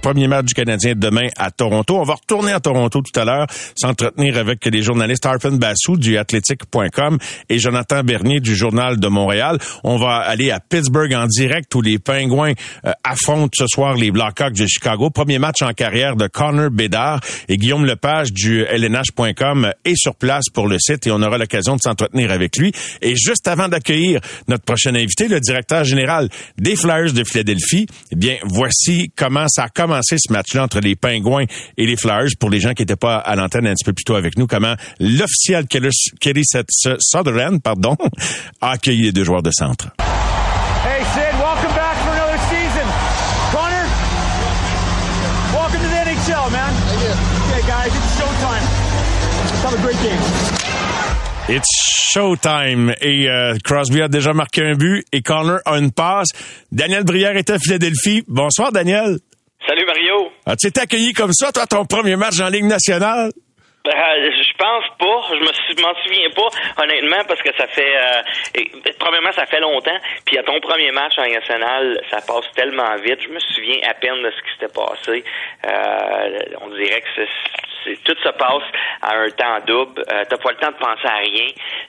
premier match du Canadien demain à Toronto. On va retourner à Toronto tout à l'heure, s'entretenir avec les journalistes Arfin Bassou du athletic.com et Jonathan Bernier du Journal de Montréal. On va aller à Pittsburgh en direct où les Pingouins euh, affrontent ce soir les Blackhawks de Chicago. Premier match en carrière de Connor Bedard et Guillaume Lepage du LNH.com est sur place pour le site et on aura l'occasion de s'entretenir avec lui. Et juste avant d'accueillir notre prochain invité, le directeur général des Flyers de Philadelphie, eh bien, voici comment ça a commencé ce match-là entre les Pingouins et les Flyers pour les gens qui n'étaient pas à l'antenne un petit peu plus tôt avec nous, comment l'officiel Kelly Sutherland pardon, a accueilli les deux joueurs de centre. Hey Sid, welcome back for another season. Connor, welcome to the NHL, man. Okay, guys, it's showtime. Let's have a great game. It's showtime. Et euh, Crosby a déjà marqué un but et Connor a une passe. Daniel Brière était à Philadelphie. Bonsoir, Daniel. Salut Mario. As-tu été accueilli comme ça, toi, ton premier match en Ligue nationale? Euh, je pense pas. Je me m'en souviens pas, honnêtement, parce que ça fait euh, premièrement, ça fait longtemps. Puis à ton premier match en national, ça passe tellement vite. Je me souviens à peine de ce qui s'était passé. Euh, on dirait que c'est tout se passe à un temps double. Euh, T'as pas le temps de penser à rien.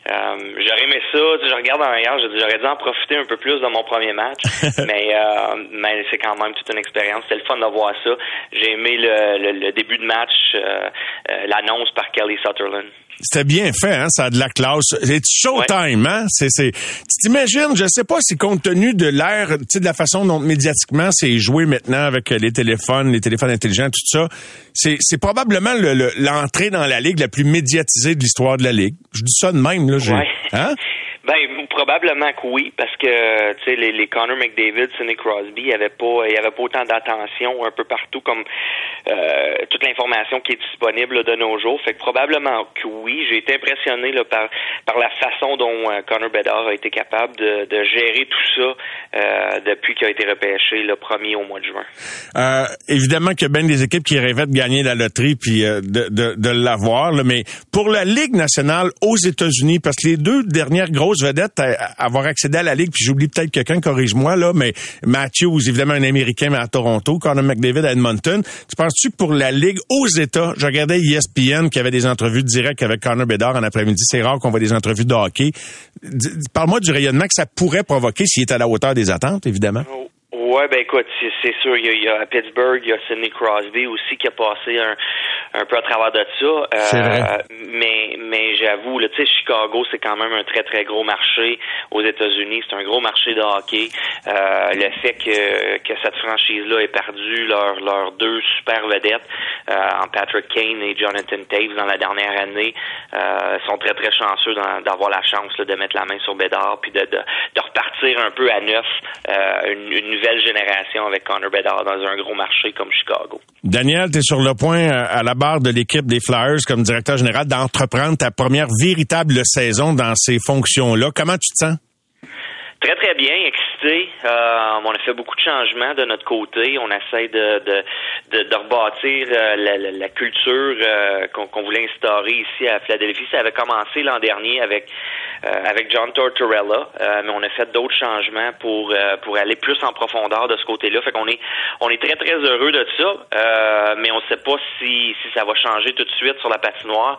Euh, j'aurais aimé ça. Je regarde en arrière, j'aurais dû en profiter un peu plus de mon premier match. mais euh, mais c'est quand même toute une expérience. C'était le fun de voir ça. J'ai aimé le, le, début de match, euh, l'annonce par Kelly Sutherland. C'était bien fait, hein? Ça a de la classe. C'est showtime, hein? C'est, c'est, tu t'imagines, je sais pas si compte tenu de l'ère, tu sais, de la façon dont médiatiquement c'est joué maintenant avec les téléphones, les téléphones intelligents, tout ça, c'est, c'est probablement l'entrée dans la ligue la plus médiatisée de l'histoire de la ligue. Je dis ça de même, là. Ouais. Hein? Ben probablement que oui, parce que tu sais les, les Connor McDavid, Sidney Crosby, il y avait pas il y avait pas autant d'attention un peu partout comme euh, toute l'information qui est disponible de nos jours. Fait que probablement que oui, j'ai été impressionné là, par par la façon dont euh, Connor Bedard a été capable de, de gérer tout ça euh, depuis qu'il a été repêché le premier au mois de juin. Euh, évidemment qu'il y a bien des équipes qui rêvaient de gagner la loterie puis euh, de, de, de l'avoir, mais pour la Ligue nationale aux États-Unis, parce que les deux dernières grosses vedette à avoir accédé à la Ligue, puis j'oublie peut-être quelqu'un, corrige-moi, là, mais Matthews, évidemment un Américain, mais à Toronto, Conor McDavid à Edmonton. Tu penses-tu que pour la Ligue aux États, je regardais ESPN qui avait des entrevues directes avec Connor Bedard en après-midi, c'est rare qu'on voit des entrevues de hockey. Parle-moi du rayonnement que ça pourrait provoquer s'il est à la hauteur des attentes, évidemment. Ouais, ben écoute, c'est sûr, il y, a, à Pittsburgh, il y a Sidney Crosby aussi qui a passé un, un peu à travers de ça. Euh, mais mais j'avoue, tu sais, Chicago, c'est quand même un très très gros marché aux États-Unis. C'est un gros marché de hockey. Euh, le fait que, que cette franchise-là ait perdu leurs leurs deux super vedettes, euh, en Patrick Kane et Jonathan Taves dans la dernière année, sont très très chanceux d'avoir la chance de mettre la main sur Bédard puis de, de, de repartir un peu à neuf une, une nouvelle génération avec Connor Bedard dans un gros marché comme Chicago. Daniel, tu es sur le point euh, à la barre de l'équipe des Flyers comme directeur général d'entreprendre ta première véritable saison dans ces fonctions-là. Comment tu te sens? Très, très bien, Euh, on a fait beaucoup de changements de notre côté. On essaie de, de, de, de rebâtir euh, la, la, culture euh, qu'on voulait instaurer ici à Philadelphie. Ça avait commencé l'an dernier avec avec John Tortorella, mais on a fait d'autres changements pour pour aller plus en profondeur de ce côté-là. Fait qu'on est on est très très heureux de ça, mais on ne sait pas si si ça va changer tout de suite sur la patinoire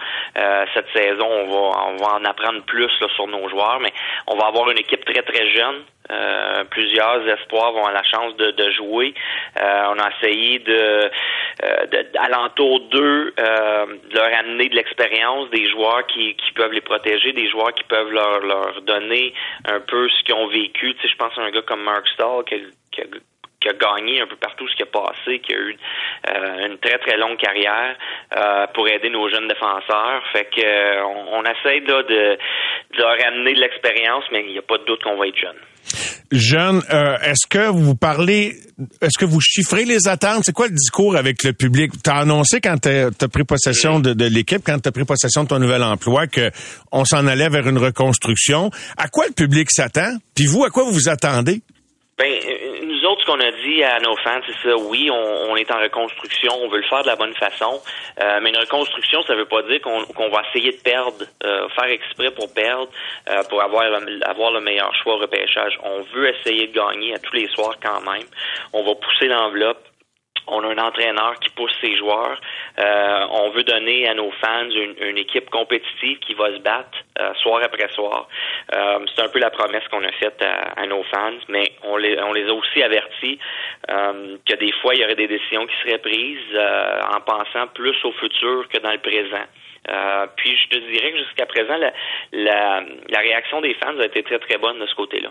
cette saison. On va on va en apprendre plus là, sur nos joueurs, mais on va avoir une équipe très très jeunes. Euh, plusieurs espoirs vont avoir la chance de, de jouer. Euh, on a essayé de, euh, de alentour d'eux euh, leur amener de l'expérience, des joueurs qui, qui peuvent les protéger, des joueurs qui peuvent leur, leur donner un peu ce qu'ils ont vécu. Tu sais, je pense à un gars comme Mark Stahl qui, qui a qui a gagné un peu partout ce qui a passé, qui a eu euh, une très très longue carrière euh, pour aider nos jeunes défenseurs. Fait que euh, on, essaie là, de, de leur amener de l'expérience, mais il n'y a pas de doute qu'on va être jeune. Jeune, est-ce que vous parlez, est-ce que vous chiffrez les attentes? C'est quoi le discours avec le public? Tu as annoncé quand tu as pris possession de, de l'équipe, quand tu as pris possession de ton nouvel emploi, que on s'en allait vers une reconstruction. À quoi le public s'attend? Puis vous, à quoi vous vous attendez? Ben, nous autres, ce qu'on a dit à nos fans, c'est ça, oui, on, est en reconstruction, on veut le faire de la bonne façon, euh, mais une reconstruction, ça veut pas dire qu'on va essayer de perdre, euh, faire exprès pour perdre, euh, pour avoir, avoir le meilleur choix au repêchage. On veut essayer de gagner à tous les soirs quand même. On va pousser l'enveloppe on a un entraîneur qui pousse ses joueurs. Euh, on veut donner à nos fans une, équipe compétitive qui va se battre euh, soir après soir. Euh, c'est un peu la promesse qu'on a faite à, nos fans, mais on les, on les a aussi avertis que des fois, il y aurait des décisions qui seraient prises en pensant plus au futur que dans le présent. Puis je te dirais que jusqu'à présent, la, réaction des fans a été très très bonne de ce côté-là.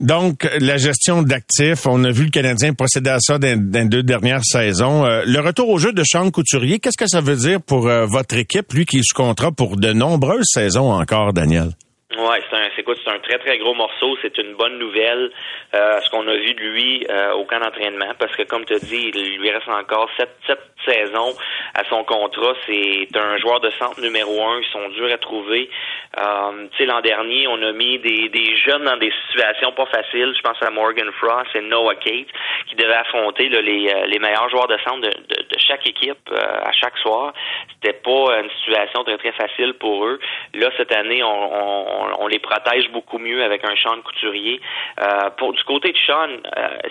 Donc, la gestion d'actifs, on a vu le Canadien procéder à ça dans, deux dernières saisons. Euh, le retour au jeu de Sean Couturier, qu'est-ce que ça veut dire pour euh, votre équipe, lui qui est sous pour de nombreuses saisons encore, Daniel? Ouais, c'est un, c'est c'est un très très gros morceau. C'est une bonne nouvelle. Euh, ce qu'on a vu de lui au camp d'entraînement, parce que comme tu dit, il lui reste encore sept, sept saisons à son contrat. C'est un joueur de centre numéro un. Ils sont durs à trouver. Euh, tu sais, l'an dernier, on a mis des, des jeunes dans des situations pas faciles. Je pense à Morgan Frost et Noah Kate qui devaient affronter les, euh, les meilleurs joueurs de centre de, de, chaque équipe euh, à chaque soir. C'était pas une situation très très facile pour eux. Là, cette année, on, on, on les protège beaucoup mieux avec un Sean Couturier. Euh, pour du côté de Sean,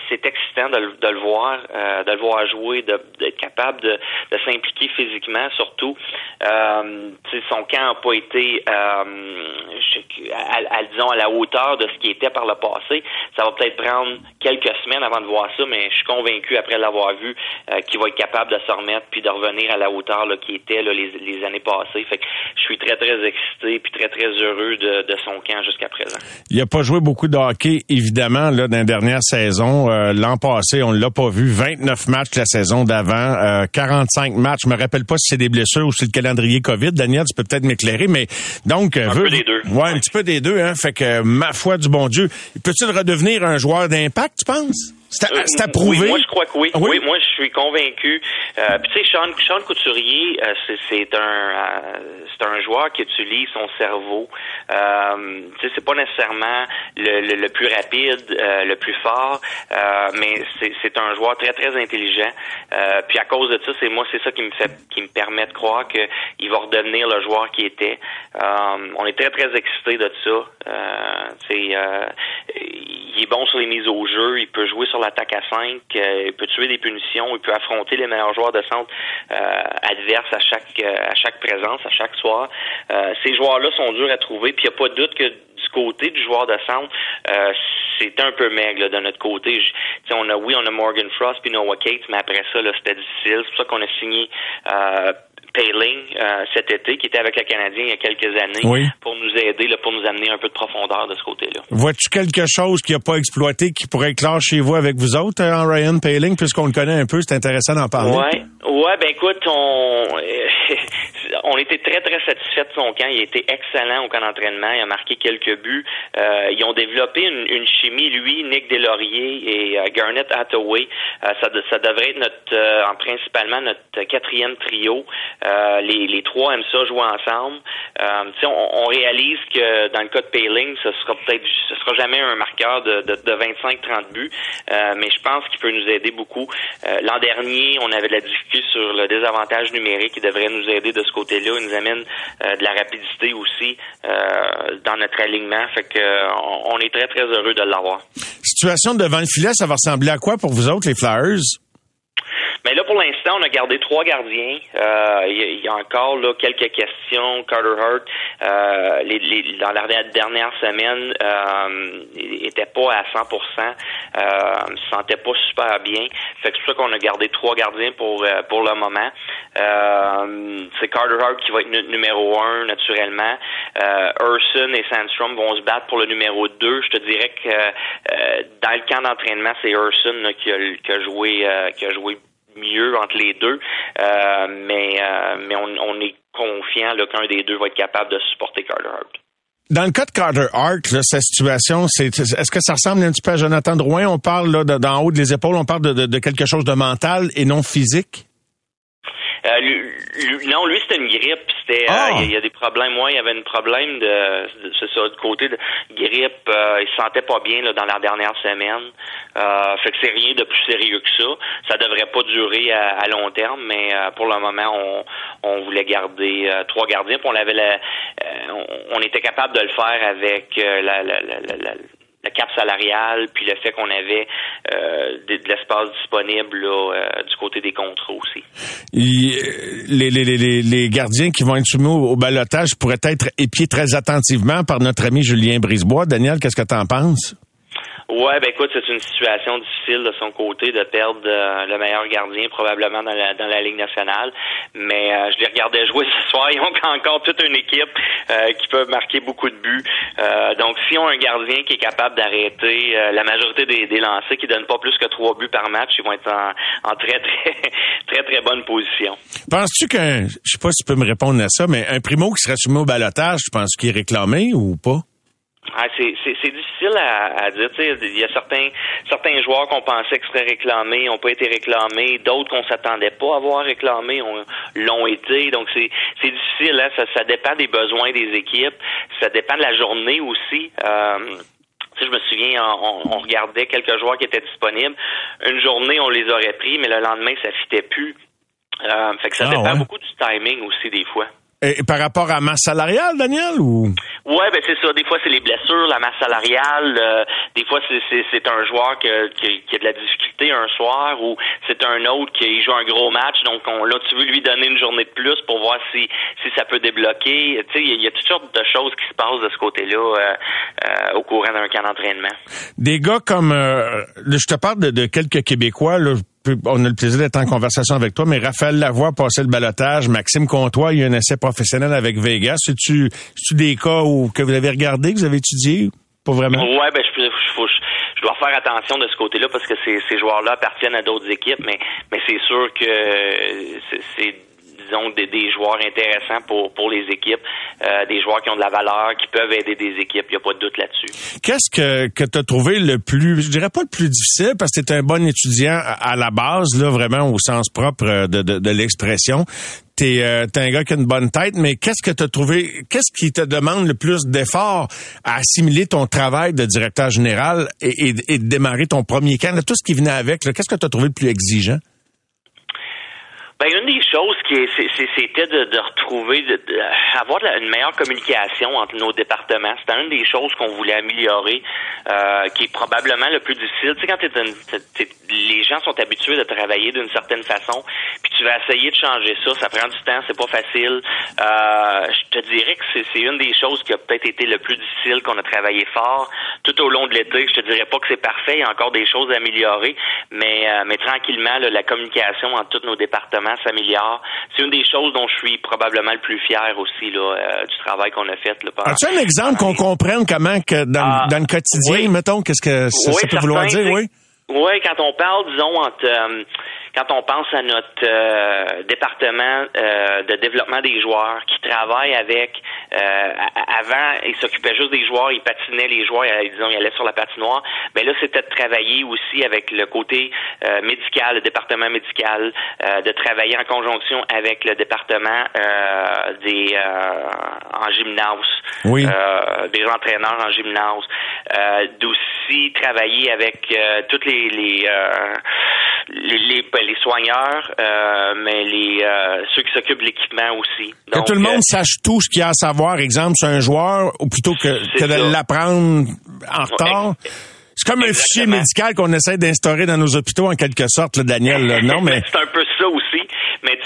c'est excitant de, le voir, de le voir jouer, d'être capable de, de s'impliquer physiquement, surtout. son camp n'a pas été à, disons, à la hauteur de ce qui était par le passé. Ça va peut-être prendre quelques semaines avant de voir ça, mais je suis convaincu, après l'avoir vu, euh, qu'il va être capable de se remettre puis de revenir à la hauteur là, qui était là, les, les, années passées. Fait que je suis très, très excité puis très, très heureux de, de son camp jusqu'à présent. Il n'a pas joué beaucoup de hockey, évidemment, là, dans la dernière saison. Euh, l'an passé, on l'a pas vu. 29 matchs la saison d'avant, euh, 45 matchs. Je me rappelle pas si c'est des blessures ou si c'est le calendrier COVID. Daniel, tu peux peut-être m'éclairer, mais donc... Un peu des deux. Ouais, un petit peu des deux, hein. Fait que, ma foi du bon Dieu, peut-il redevenir un joueur d'impact, tu penses? C'est approuvé? Oui, moi, je crois que oui. oui? moi, je suis convaincu. Euh, tu sais, Sean, Sean Couturier, euh, c'est un euh, c'est un joueur qui utilise son cerveau. Euh, tu sais, c'est pas nécessairement le, le, plus rapide, euh, le plus fort, mais c'est un joueur très, très intelligent. puis à cause de ça, c'est moi, c'est ça qui me fait qui me permet de croire qu'il va redevenir le joueur qui était. on est très, très excités de ça. tu sais, il est bon sur les mises au jeu, il peut jouer sur l'attaque à 5, euh, il peut tuer des punitions, il peut affronter les meilleurs joueurs de centre euh, adverses à chaque euh, à chaque présence, à chaque soir. ces joueurs-là sont durs à trouver, puis il n'y a pas de doute que du côté du joueur de centre, c'est un peu maigre de notre côté. on a oui, on a Morgan Frost puis Noah Cates, mais après ça, c'était difficile. C'est pour ça qu'on a signé Payling euh, cet été, qui était avec le Canadien il y a quelques années, pour nous aider, là, pour nous amener un peu de profondeur de ce côté-là. Vois-tu quelque chose qui n'a pas exploité, qui pourrait être chez vous avec vous autres, en euh, Ryan Payling, puisqu'on le connaît un peu, c'est intéressant d'en parler? Ouais, ouais, ben écoute, on on était très très satisfait de son camp. Il a été excellent au camp d'entraînement. Il a marqué quelques buts. Euh, ils ont développé une, chimie, lui, Nick Delaurier et Garnett Hathaway. ça, ça devrait être notre, principalement notre quatrième trio. Euh, les, les, trois aiment ça jouer ensemble. Euh, on, on, réalise que dans le cas de Payling, ce sera peut-être ce sera jamais un marqueur de, de, de 25-30 buts, euh, mais je pense qu'il peut nous aider beaucoup. Euh, l'an dernier, on avait de la difficulté sur le désavantage numérique qui devrait nous aider de ce côté-là. Il nous amène euh, de la rapidité aussi dans notre alignement. Fait que on, on est très très heureux de l'avoir. Situation devant le filet, ça va ressembler à quoi pour vous autres les Flyers? Mais là, pour l'instant, on a gardé trois gardiens. Euh, il y, a encore là quelques questions. Carter Hurt, euh, les, les, dans la dernière semaine, euh, il était pas à 100 euh, se sentait pas super bien. Fait que c'est pour ça qu'on a gardé trois gardiens pour euh, pour le moment. Euh, c'est Carter Hart qui va être numéro un naturellement. Euh, Urson et Sandstrom vont se battre pour le numéro 2. Je te dirais que euh, dans le camp d'entraînement, c'est Urson qui, a, qui a joué qui a joué mieux entre les deux, euh, mais, euh, mais on, est confiant qu'un des deux va être capable de supporter Carter Hart. Dans le cas de Carter Hart, sa situation, c'est est-ce que ça ressemble un petit peu à Jonathan Drouin? On parle d'en haut des épaules, on parle de, quelque chose de mental et non physique? Euh, non, lui, c'était une grippe. C'était, euh, ah! il y, a des problèmes. Moi, il y avait un problème de, c'est ça, de côté de grippe. il se sentait pas bien là, dans la dernière semaine. Fait que c'est rien de plus sérieux que ça. Ça devrait pas durer à, long terme, mais pour le moment, on, on voulait garder trois gardiens. Puis on avait la, on, était capable de le faire avec la, la, la la cap salariale, puis le fait qu'on avait euh, de, l'espace disponible là, euh, du côté des contrats aussi. Euh, les, les, les, les, gardiens qui vont être soumis au, balotage pourraient être épiés très attentivement par notre ami Julien Brisebois. Daniel, qu'est-ce que tu en penses? Ouais, ben écoute, c'est une situation difficile de son côté de perdre euh, le meilleur gardien probablement dans la, dans la Ligue nationale. Mais euh, je les regardais jouer ce soir. Ils ont encore toute une équipe euh, qui peut marquer beaucoup de buts. donc, si on a un gardien qui est capable d'arrêter la majorité des, des lancers, qui donne pas plus que trois buts par match, ils vont être en, en très, très, très, très bonne position. Penses-tu qu'un, je sais pas si tu peux me répondre à ça, mais un primo qui serait soumis au balotage, tu penses qu'il est réclamé ou pas? Ah, c'est, difficile à, à dire. Il y a certains certains joueurs qu'on pensait qu'ils seraient réclamés n'ont pas été réclamés, d'autres qu'on s'attendait pas à voir réclamés l'ont été. Donc c'est, c'est difficile. Hein? Ça, ça dépend des besoins des équipes. Ça dépend de la journée aussi. Euh, je me souviens, on, regardait quelques joueurs qui étaient disponibles. Une journée, on les aurait pris, mais le lendemain, ça fitait plus. Euh, fait que ça ah, dépend beaucoup du timing aussi des fois. Et par rapport à masse salariale, Daniel, ou? Ouais, ben c'est ça. Des fois, c'est les blessures, la masse salariale. Euh, des fois, c'est un joueur qui, qui, a de la difficulté un soir ou c'est un autre qui joue un gros match. Donc, on, là, tu veux lui donner une journée de plus pour voir si, si ça peut débloquer. Tu sais, il y, a toutes sortes de choses qui se passent de ce côté-là euh, euh, au courant d'un camp d'entraînement. Des gars comme... je te parle de, de quelques Québécois, là, on a le plaisir d'être en conversation avec toi, mais Raphaël Lavoie passé le balotage, Maxime Comtois, il y a un essai professionnel avec Vegas. C'est-tu, des cas où, que vous avez regardé, que vous avez étudié? Pas vraiment? Ouais, ben, je, je, dois faire attention de ce côté-là parce que ces, ces joueurs-là appartiennent à d'autres équipes, mais, mais c'est sûr que c'est des, des, joueurs intéressants pour, pour les équipes, euh, des joueurs qui ont de la valeur, qui peuvent aider des équipes. Il n'y a pas de doute là-dessus. Qu'est-ce que, que tu as trouvé le plus, je dirais pas le plus difficile, parce que tu es un bon étudiant à, la base, là, vraiment au sens propre de, de, de l'expression. Tu es, euh, un gars qui a une bonne tête, mais qu'est-ce que tu as trouvé, qu'est-ce qui te demande le plus d'efforts à assimiler ton travail de directeur général et de démarrer ton premier camp, tout ce qui venait avec, qu'est-ce que tu as trouvé le plus exigeant? Ben, une des choses qui c'était de, de, retrouver, de, une meilleure communication entre nos départements. C'était une des choses qu'on voulait améliorer, euh, qui est probablement le plus difficile. Tu sais, quand t'es, les gens sont habitués de travailler d'une certaine façon, puis tu vas essayer de changer ça, ça prend du temps, c'est pas facile. Euh, je te dirais que c'est, une des choses qui a peut-être été le plus difficile qu'on a travaillé fort tout au long de l'été. Je te dirais pas que c'est parfait, il y a encore des choses à améliorer, mais, euh, mais tranquillement, la communication entre tous nos départements s'améliore. C'est une des choses dont je suis probablement le plus fier aussi là, euh, du travail qu'on a fait. Là, As-tu un exemple qu'on comprenne comment que dans, ah, dans le quotidien, mettons, qu'est-ce que ça, peut vouloir dire, oui? Oui, quand on parle, disons, entre euh, quand on pense à notre euh, département euh, de développement des joueurs qui travaille avec euh, avant il s'occupait juste des joueurs, il patinait les joueurs, disons il allait sur la patinoire, mais ben là c'était de travailler aussi avec le côté médical, le département médical, de travailler en conjonction avec le département des en gymnase, oui. des entraîneurs en gymnase, d'aussi travailler avec toutes les les, les, ben, les soigneurs, euh, mais les euh, ceux qui s'occupent de l'équipement aussi. que tout le monde euh, sache tout ce qu'il y a à savoir, exemple, sur un joueur, ou plutôt que, que de l'apprendre en retard. C'est comme un fichier médical qu'on essaie d'instaurer dans nos hôpitaux en quelque sorte, là, Daniel. Non, mais c'est un peu ça aussi.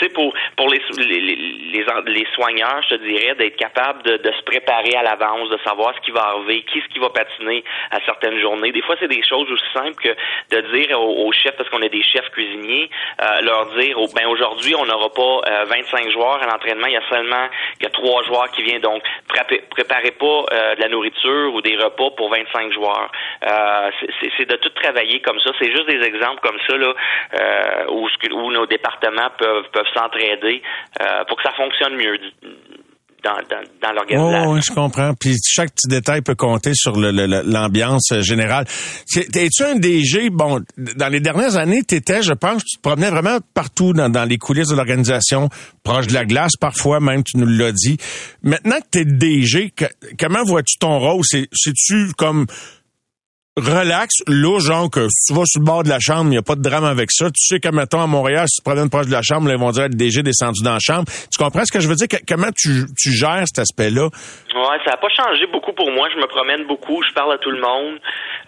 Sais, pour pour les, les, les, les soigneurs, je te dirais, d'être capable de, de, se préparer à l'avance, de savoir ce qui va arriver, qui ce qui va patiner à certaines journées. Des fois, c'est des choses aussi simples que de dire aux, chefs, parce qu'on a des chefs cuisiniers, euh, leur dire, oh, ben aujourd'hui, on n'aura pas 25 euh, joueurs à l'entraînement, il y a seulement a trois joueurs qui viennent. Donc, préparez pas euh, de la nourriture ou des repas pour 25 joueurs. c'est de tout travailler comme ça. C'est juste des exemples comme ça là, où, où nos départements peuvent peuvent s'entraider euh, pour que ça fonctionne mieux dans, dans, dans l'organisation. Oh, je comprends. Puis chaque petit détail peut compter sur l'ambiance le, générale. Es-tu un DG? Bon, dans les dernières années, tu étais, je pense, tu te promenais vraiment partout dans, dans les coulisses de l'organisation, proche de la glace, parfois même, tu nous l'as dit. Maintenant que tu es DG, que, comment vois-tu ton rôle? C'est-tu comme relax, là, genre que tu vas sur le bord de la chambre, il n'y a pas de drame avec ça. Tu sais que, mettons, à Montréal, si tu te promènes proche de la chambre, là, ils vont dire le DG descendu dans la chambre. Tu comprends ce que je veux dire? comment tu, tu gères cet aspect-là? Ouais, ça n'a pas changé beaucoup pour moi. Je me promène beaucoup, je parle à tout le monde.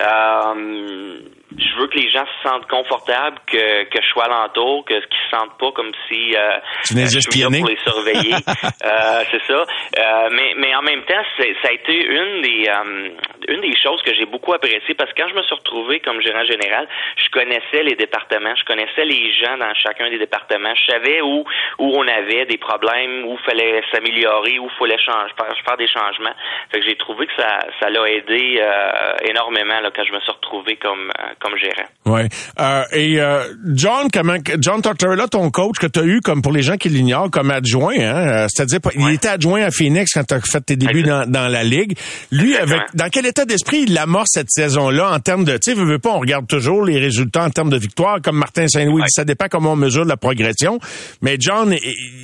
Euh, je veux que les gens se sentent confortables, que, que je sois alentour, que qu'ils se sentent pas comme si euh, tu je suis là pour les surveiller. euh, c'est ça. Euh, mais, mais en même temps, ça a été une des euh, une des choses que j'ai beaucoup appréciées parce que quand je me suis retrouvé comme gérant général, je connaissais les départements, je connaissais les gens dans chacun des départements, je savais où où on avait des problèmes, où fallait s'améliorer, où fallait changer, faire, des changements. Fait que j'ai trouvé que ça ça l'a aidé euh, énormément là, quand je me suis retrouvé comme comme gérant. Oui. Euh, et euh, John, comment, John Tortorella, ton coach que tu as eu, comme pour les gens qui l'ignorent, comme adjoint, hein, euh, c'est-à-dire il était adjoint à Phoenix quand tu as fait tes débuts dans, dans, la ligue. Lui, avec dans quel état d'esprit il amorce cette saison-là en termes de, tu sais, veux pas, on regarde toujours les résultats en termes de victoire, comme Martin Saint-Louis ça dépend comment on mesure la progression. Mais John,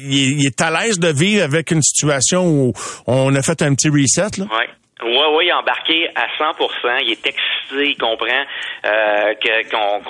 il, est à l'aise de vivre avec une situation où on a fait un petit reset. Là? Ouais. Oui, oui, embarqué à 100% Il est excité, il comprend euh, que qu'on,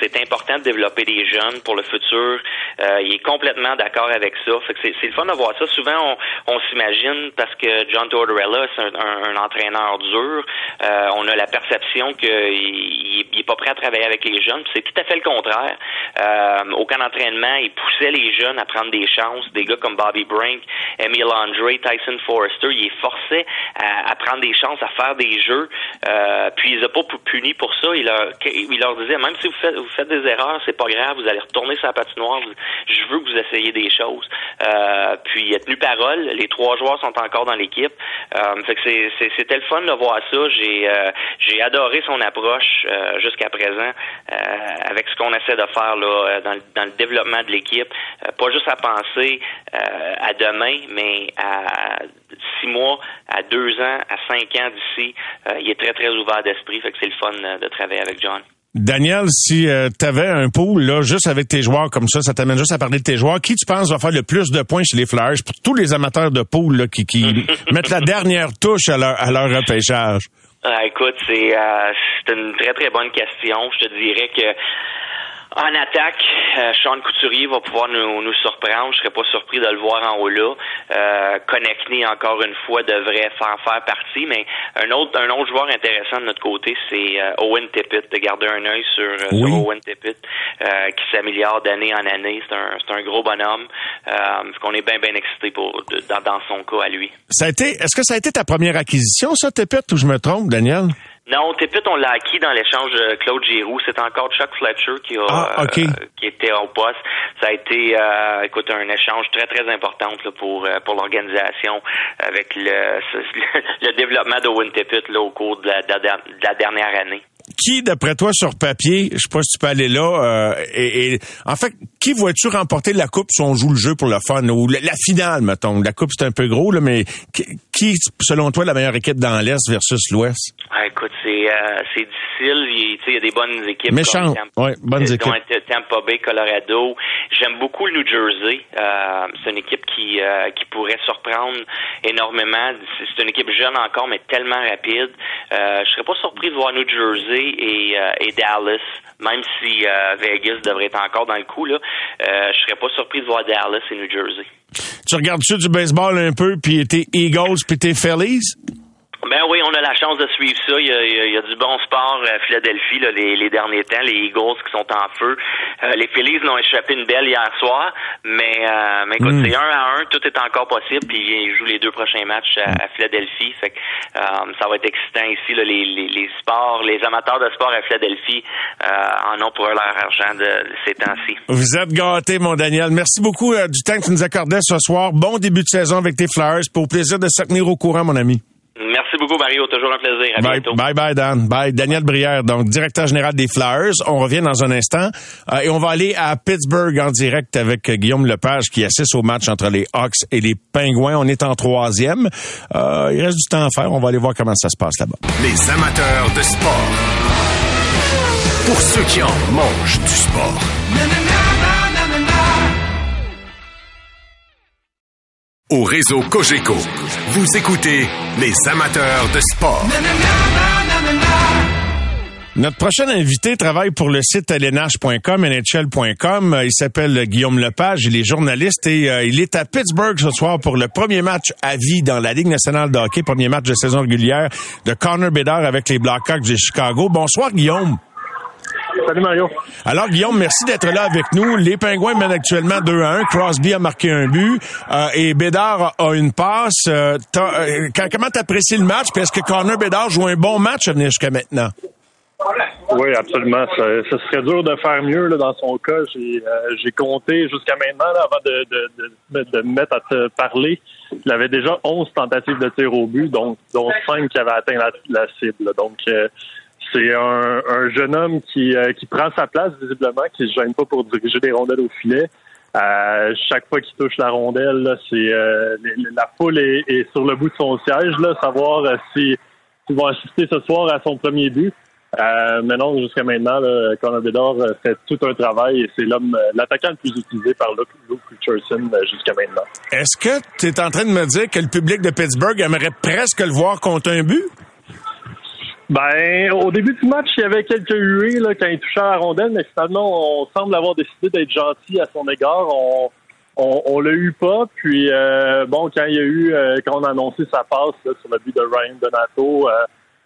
c'est important de développer des jeunes pour le futur. Euh, il est complètement d'accord avec ça. Fait que c'est, le fun de voir ça. Souvent, on, on s'imagine parce que John Tortorella, c'est un, un, entraîneur dur. Euh, on a la perception qu'il il, il est pas prêt à travailler avec les jeunes. C'est tout à fait le contraire. Euh, au camp d'entraînement, il poussait les jeunes à prendre des chances. Des gars comme Bobby Brink, Emile Andre, Tyson Forrester, il est forcé à, à prendre des chances à faire des jeux. Euh, puis il les a pas puni pour ça. Il leur, disait même si vous faites, vous faites des erreurs, c'est pas grave, vous allez retourner sur la patinoire. Je veux que vous essayiez des choses. Euh, puis il a tenu parole. Les trois joueurs sont encore dans l'équipe. Euh, c'était le fun de voir ça. J'ai, euh, adoré son approche jusqu'à présent avec ce qu'on essaie de faire là dans, dans le développement de l'équipe. pas juste à penser à demain, mais à six mois, à deux ans, à cinq ans d'ici. Euh, il est très, très ouvert d'esprit. Fait que c'est le fun euh, de travailler avec John. Daniel, si euh, tu avais un pool là, juste avec tes joueurs comme ça, ça t'amène juste à parler de tes joueurs, qui tu penses va faire le plus de points chez les Flyers pour tous les amateurs de pool là, qui, qui mettent la dernière touche à leur, à leur repêchage? Ah, écoute, c'est c'est une très très bonne question. Je te dirais que en attaque, euh, Sean Couturier va pouvoir nous, nous surprendre. Je serais pas surpris de le voir en haut là. Euh, encore une fois, devrait faire faire partie. Mais un autre un autre joueur intéressant de notre côté, c'est euh, Owen Tippett. De garder un œil sur, euh, Owen Tippett, qui s'améliore d'année en année. C'est un, c'est un gros bonhomme. Euh, qu'on est bien bien excité pour dans, dans son cas à lui. Ça a été. Est-ce que ça a été ta première acquisition, ça Tippett, ou je me trompe, Daniel? Non, Tippett, on l'a acquis dans l'échange de Claude Giroux. C'est encore Chuck Fletcher qui a ah, euh, qui était au poste. Ça a été, euh, écoute, un échange très très important pour euh, pour l'organisation avec le le développement d'Owen Tippett là au cours de la, dernière année qui, d'après toi, sur papier, je sais pas si tu peux aller là, et, en fait, qui vois-tu remporter la coupe si on joue le jeu pour le fun? Ou la, finale, mettons. La coupe c'est un peu gros là, mais qui, selon toi, la meilleure équipe dans l'est versus l'ouest? Ah, Écoute, c'est c'est difficile. Il, il y a des bonnes équipes. Méchant. Oui, bonnes équipes. Tampa Bay, Colorado. J'aime beaucoup le New Jersey. Euh, c'est une équipe qui euh, qui pourrait surprendre énormément. C'est une équipe jeune encore, mais tellement rapide. Euh, je serais pas surpris de voir New Jersey et, euh, et Dallas, même si euh, Vegas devrait être encore dans le coup. Là, je serais pas surpris de voir Dallas et New Jersey. Tu regardes-tu du baseball un peu, puis tes Eagles, puis tes Phillies? Ben oui, on a la chance de suivre ça. Il y a, il y a du bon sport à Philadelphie là, les, les, derniers temps. Les Eagles qui sont en feu. Euh, les Phillies n'ont échappé une belle hier soir, mais, euh, mais écoute, hmm. c'est un à un, tout est encore possible. Puis ils jouent les deux prochains matchs à, Philadelphie. Fait que, euh, ça va être excitant ici. Là, les, les, les, sports, les amateurs de sport à Philadelphie en ont pour leur argent de, ces temps-ci. Vous êtes gâtés, mon Daniel. Merci beaucoup du temps que tu nous accordais ce soir. Bon début de saison avec tes Flyers. Pour plaisir de se tenir au courant, mon ami. Merci beaucoup, Mario. Toujours un plaisir. À bye, bientôt. Bye, bye, Dan. Bye. Daniel Brière, donc directeur général des Flyers. On revient dans un instant euh, et on va aller à Pittsburgh en direct avec Guillaume Lepage qui assiste au match entre les Hawks et les Pingouins. On est en troisième. Euh, il reste du temps à faire. On va aller voir comment ça se passe là-bas. Les amateurs de sport. Pour ceux qui en mangent du sport. Au réseau Cogeco, vous écoutez les amateurs de sport. Notre prochain invité travaille pour le site lnh.com, nhl.com. Il s'appelle Guillaume Lepage, il est journaliste et euh, il est à Pittsburgh ce soir pour le premier match à vie dans la Ligue nationale de hockey, premier match de saison régulière de Connor Bedard avec les Blackhawks de Chicago. Bonsoir Guillaume. Salut Mario. Alors Guillaume, merci d'être là avec nous. Les Pingouins mènent actuellement 2 à 1. Crosby a marqué un but euh, et Bédard a une passe. Euh, euh, comment t'apprécies le match? Puis est-ce que Connor Bédard joue un bon match à venir jusqu'à maintenant? Oui, absolument. Ça, serait dur de faire mieux là, dans son cas. J'ai euh, compté jusqu'à maintenant, là, avant de, de, de, de, me mettre à te parler. Il avait déjà 11 tentatives de tir au but, donc dont 5 qui avaient atteint la, la cible. Donc, euh, c'est un, un, jeune homme qui, euh, qui prend sa place, visiblement, qui se gêne pas pour diriger des rondelles au filet. Euh, chaque fois qu'il touche la rondelle, c'est euh, la foule est, est, sur le bout de son siège, là, savoir euh, si ils vont assister ce soir à son premier but. Euh, mais non, jusqu'à maintenant, là, Bedard fait tout un travail et c'est l'homme, l'attaquant le plus utilisé par Luke, Luke jusqu'à maintenant. Est-ce que tu es en train de me dire que le public de Pittsburgh aimerait presque le voir contre un but? Ben, au début du match, il y avait quelques huées là, quand il touchait à la rondelle, mais finalement, on semble avoir décidé d'être gentil à son égard. On, on, on l'a eu pas. Puis, euh, bon, quand il y a eu, euh, quand on a annoncé sa passe là, sur le but de Ryan Donato, euh,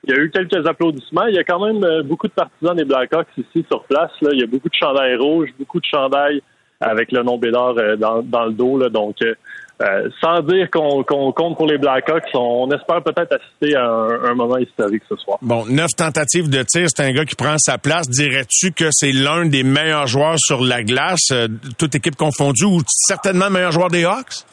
il y a eu quelques applaudissements. Il y a quand même euh, beaucoup de partisans des Blackhawks ici sur place. Là. Il y a beaucoup de chandails rouges, beaucoup de chandails avec le nom Bédard euh, dans, dans, le dos. Là. Donc, euh, sans dire qu'on qu compte pour les Blackhawks, on espère peut-être assister à un, un, moment historique ce soir. Bon, neuf tentatives de tir, c'est un gars qui prend sa place. Dirais-tu que c'est l'un des meilleurs joueurs sur la glace, euh, toute équipe confondue, ou certainement le meilleur joueur des Hawks?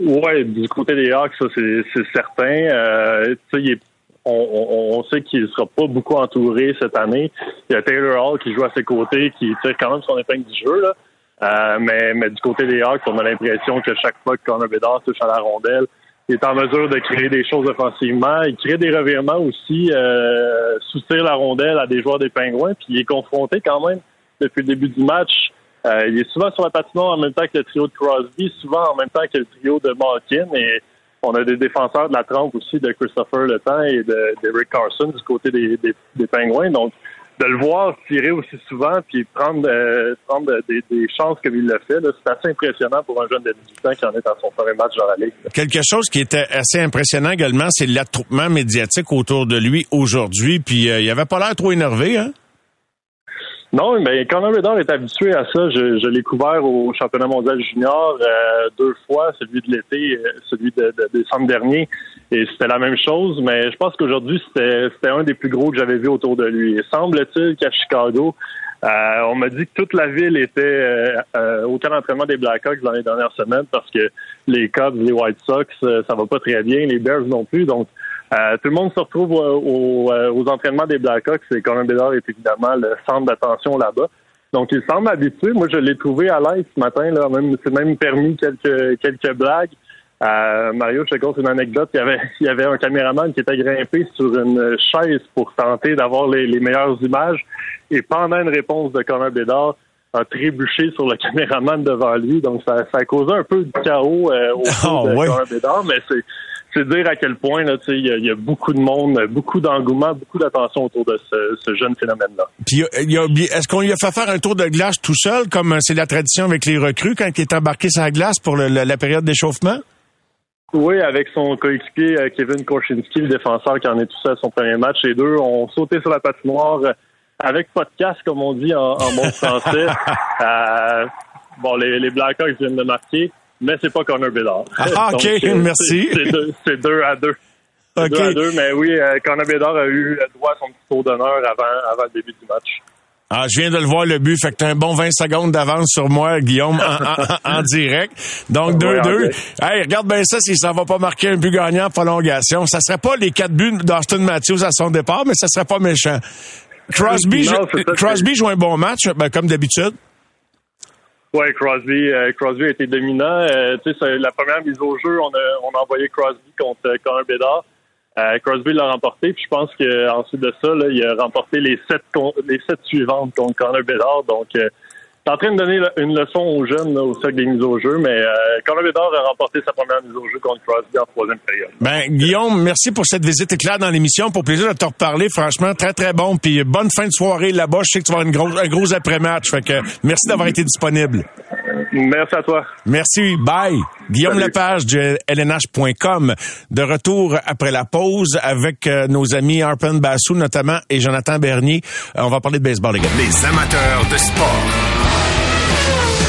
Oui, du côté des Hawks, ça c'est certain. Euh, il est on, on, on, sait qu'il ne sera pas beaucoup entouré cette année. Il y a Taylor Hall qui joue à ses côtés, qui tire quand même son épingle du jeu. Là. Euh, mais, mais du côté des Hawks, on a l'impression que chaque fois que Connor Bedard touche à la rondelle, il est en mesure de créer des choses offensivement. Il crée des revirements aussi, euh, la rondelle à des joueurs des Pingouins, puis il est confronté quand même depuis le début du match. Euh, il est souvent sur la patinoire en même temps que le trio de Crosby, souvent en même temps que le trio de Malkin, et on a des défenseurs de la trempe aussi de Christopher Le Temps et de, de Rick Carson du côté des, des, des Pingouins. Donc, de le voir tirer aussi souvent puis prendre, euh, prendre des, des, chances comme il l'a fait, c'est assez impressionnant pour un jeune de 18 ans qui en est dans son premier match dans la Ligue. Quelque chose qui était assez impressionnant également, c'est l'attroupement médiatique autour de lui aujourd'hui. Puis euh, il avait pas l'air trop énervé, hein? Non, mais Conor Bedard est habitué à ça. Je, je l'ai couvert au championnat mondial junior euh, deux fois, celui de l'été, celui de, de, décembre dernier, et c'était la même chose. Mais je pense qu'aujourd'hui, c'était un des plus gros que j'avais vu autour de lui. Et semble-t-il qu'à Chicago, euh, on m'a dit que toute la ville était euh, euh, au camp d'entraînement des Blackhawks dans les dernières semaines parce que les Cubs, les White Sox, ça va pas très bien, les Bears non plus. Donc, euh, tout le monde se retrouve aux, aux entraînements des Blackhawks et Colin Bédard est évidemment le centre d'attention là-bas. Donc, il semble habitué. Moi, je l'ai trouvé à l'aise ce matin. Là, même, c'est même permis quelques quelques blagues. Euh, Mario, je te compte une anecdote. Il y avait il y avait un caméraman qui était grimpé sur une chaise pour tenter d'avoir les, les meilleures images. Et pendant une réponse de Conor Bédard, a trébuché sur le caméraman devant lui. Donc, ça, ça a causé un peu de chaos euh, autour oh, de ouais. Conor Bédard, mais c'est c'est dire à quel point là, il y, a, y a beaucoup de monde, beaucoup d'engouement, beaucoup d'attention autour de ce, ce jeune phénomène-là. Puis est-ce qu'on lui a fait faire un tour de glace tout seul, comme c'est la tradition avec les recrues quand il est embarqué sur la glace pour le, la, la, période d'échauffement? Oui, avec son coéquipier euh, Kevin Korchinski, le défenseur qui en est tout seul à son premier match. Les deux ont sauté sur la patinoire euh, avec podcast, comme on dit en, en bon français. euh, bon, les, les Blackhawks viennent de marquer mais c'est pas Connor Bedard. Ah, OK, Donc, merci. C'est deux, deux, à deux. Deux à deux, mais oui, euh, Connor Bedard a eu droit à son petit tour d'honneur avant, avant le début du match. Ah, je viens de le voir le but, fait que t'as un bon 20 secondes d'avance sur moi, Guillaume, en, direct. Donc 2-2. Hey, regarde bien ça si ça va pas marquer un but gagnant en prolongation. Ça serait pas les quatre buts d'Austin Matthews à son départ, mais ça serait pas méchant. Crosby, Crosby joue un bon match, ben, comme d'habitude. Oui, Crosby, euh, Crosby a été dominant. Euh, tu sais, la première mise au jeu, on a, on a envoyé Crosby contre euh, Connor Bedard. Euh, Crosby l'a remporté, puis je pense qu'ensuite de ça, il a remporté les sept les sept suivantes contre Connor Bedard. Donc, est en train de donner une leçon aux jeunes au cercle des mises au jeu, mais euh, Bedard a remporté sa première mise au jeu contre Crosby en troisième période. Ben, Guillaume, merci pour cette visite éclair dans l'émission. Pour plaisir de te reparler. Franchement, très, très bon. Puis bonne fin de soirée là-bas. Je sais que tu vas avoir une grosse, un gros après-match. Fait que merci d'avoir été disponible. Merci à toi. Merci. Bye. Guillaume Lepage de lnh.com. De retour après la pause avec euh, nos amis Arpen Bassou notamment et Jonathan Bernier. Euh, on va parler de baseball également. Les amateurs de sport.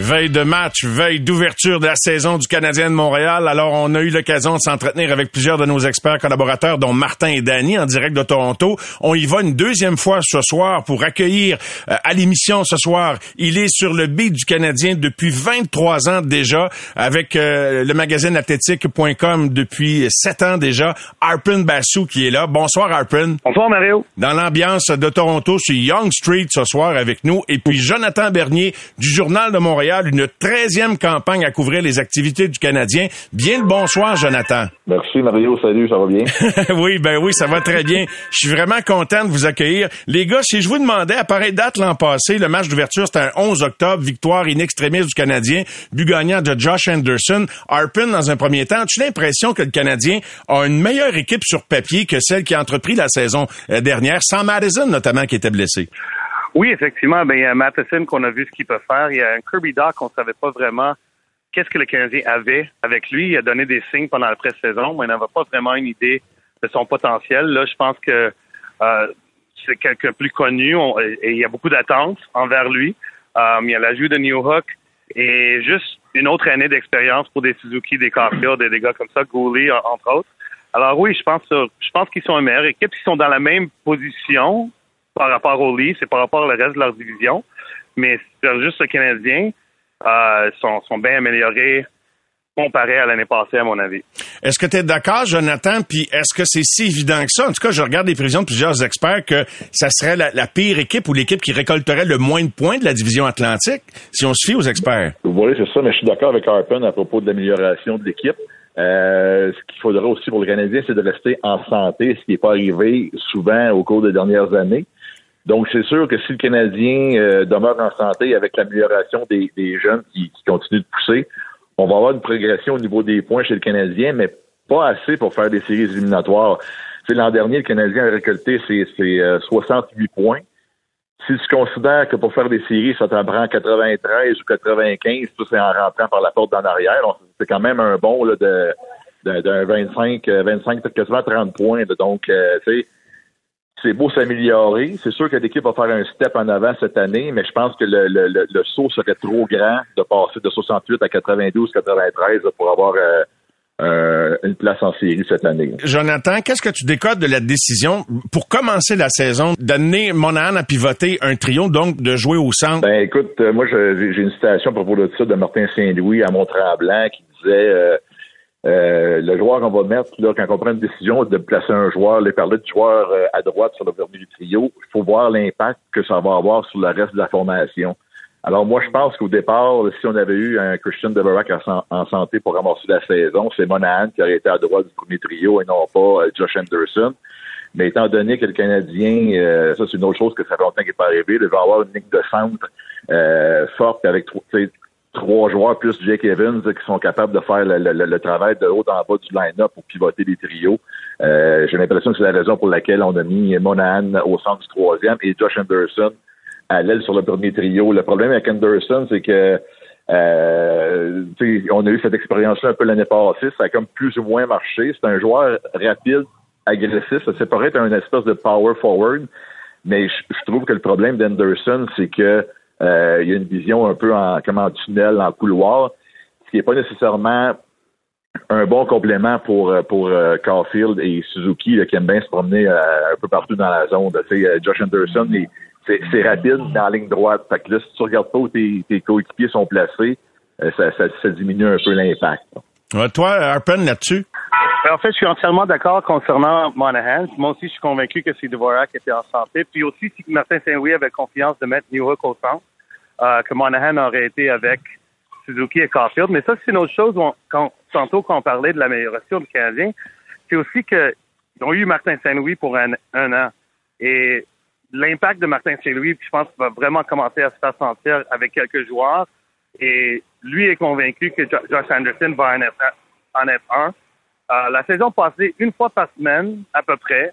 Veille de match, veille d'ouverture de la saison du Canadien de Montréal. Alors, on a eu l'occasion de s'entretenir avec plusieurs de nos experts collaborateurs, dont Martin et Danny, en direct de Toronto. On y va une deuxième fois ce soir pour accueillir euh, à l'émission ce soir. Il est sur le beat du Canadien depuis 23 ans déjà, avec euh, le magazine athlétique.com depuis 7 ans déjà. Arpin Bassou qui est là. Bonsoir, Arpin. Bonsoir, Mario. Dans l'ambiance de Toronto, sur Young Street ce soir avec nous. Et puis, Jonathan Bernier du Journal de Montréal une 13e campagne à couvrir les activités du Canadien. Bien le bonsoir, Jonathan. Merci, Mario. Salut, ça va bien? oui, ben oui, ça va très bien. Je suis vraiment content de vous accueillir. Les gars, si je vous demandais, à pareille date l'an passé, le match d'ouverture, c'était un 11 octobre, victoire in extremis du Canadien, but gagnant de Josh Anderson. Harpin, dans un premier temps, as-tu l'impression que le Canadien a une meilleure équipe sur papier que celle qui a entrepris la saison euh, dernière, sans Madison notamment qui était blessé? Oui, effectivement. Ben, il y a Matheson qu'on a vu ce qu'il peut faire. Il y a un Kirby Doc qu'on savait pas vraiment qu'est-ce que le Canadien avait avec lui. Il a donné des signes pendant la pré-saison, mais il n'avait pas vraiment une idée de son potentiel. Là, je pense que euh, c'est quelqu'un plus connu et il y a beaucoup d'attentes envers lui. Euh, il y a l'ajout de New Hook et juste une autre année d'expérience pour des Suzuki, des Caulfield, des, des gars comme ça, Gouli, entre autres. Alors oui, je pense, je pense qu'ils sont une meilleure équipe. Ils sont dans la même position, par rapport au lit, c'est par rapport au reste de leur division. Mais c'est juste le Canadien euh, sont, sont bien améliorés comparé à l'année passée, à mon avis. Est-ce que tu es d'accord, Jonathan? Puis est-ce que c'est si évident que ça? En tout cas, je regarde les prévisions de plusieurs experts que ça serait la, pire équipe ou l'équipe qui récolterait le moins de points de la division atlantique, si on se fie aux experts. Oui, c'est ça, mais je suis d'accord avec Harpen à propos de l'amélioration de l'équipe. Euh, ce qu'il faudra aussi pour le Canadien, c'est de rester en santé, ce qui n'est pas arrivé souvent au cours des dernières années. Donc, c'est sûr que si le Canadien euh, demeure en santé avec l'amélioration des, jeunes qui, continuent de pousser, on va avoir une progression au niveau des points chez le Canadien, mais pas assez pour faire des séries éliminatoires. L'an dernier, le Canadien a récolté ses, 68 euh, points. Si tu considères que pour faire des séries, ça t'en prend 93 ou 95, tout c'est en rentrant par la porte d'en arrière, c'est quand même un bon là, de d'un 25, 25, quasiment 30 points. Donc, euh, tu sais, c'est beau s'améliorer. C'est sûr que l'équipe va faire un step en avant cette année, mais je pense que le, le, le, saut serait trop grand de passer de 68 à 92, 93 pour avoir euh, euh, une place en série cette année. Jonathan, qu'est-ce que tu décodes de la décision pour commencer la saison d'amener Monahan à pivoter un trio, donc de jouer au centre? Ben écoute, euh, moi j'ai une citation à propos de ça de Martin Saint-Louis à Mont-Tremblant qui disait euh, le joueur qu'on va mettre, là, quand on prend une décision de placer un joueur, les parler du joueur euh, à droite sur le premier du trio, il faut voir l'impact que ça va avoir sur le reste de la formation. Alors moi, je pense qu'au départ, si on avait eu un Christian Deverak en, santé pour ramasser la saison, c'est Monahan qui aurait été à droite du premier trio et non pas euh, Josh Anderson. Mais étant donné que le Canadien, ça c'est une autre chose que ça fait longtemps qu'il n'est pas arrivé, il va avoir une ligne de centre forte avec trois joueurs plus Jake Evans qui sont capables de faire le, travail de haut en bas du line-up pour pivoter les trios. Euh, j'ai l'impression que c'est la raison pour laquelle on a mis Monahan au centre du troisième et Josh Anderson à l'aile sur le premier trio. Le problème avec Anderson, c'est que euh, on a eu cette expérience-là un peu l'année passée. Ça a comme plus ou moins marché. C'est un joueur rapide, agressif. Ça paraît être un espèce de power forward. Mais je trouve que le problème d'Anderson, c'est que Euh, il y a une vision un peu en, comme en tunnel, en couloir, ce qui n'est pas nécessairement un bon complément pour pour Caulfield et Suzuki là, qui aiment bien se promener un peu partout dans la zone. Tu sais, Josh Anderson, c'est rapide dans la ligne droite. Fait que là, si tu regardes pas où tes, tes coéquipiers sont placés, ça, ça, ça, diminue un peu l'impact. Toi, Harpen, là-dessus? Ben, en fait, je suis entièrement d'accord concernant Monahan. Moi aussi, je suis convaincu que c'est Dvorak qui était en santé. Puis aussi, si Martin Saint-Louis avait confiance de mettre Newhook au centre, euh, que Monahan aurait été avec Suzuki et Caulfield. Mais ça, c'est une autre chose. quand, tantôt, quand on parlait de l'amélioration du Canadien, c'est aussi qu'ils ont eu Martin Saint-Louis pour un, an. Et l'impact de Martin Saint-Louis, je pense, va vraiment commencer à se faire sentir avec quelques joueurs. Et lui est convaincu que Josh Anderson va en F1. Euh, la saison passée, une fois par semaine, à peu près,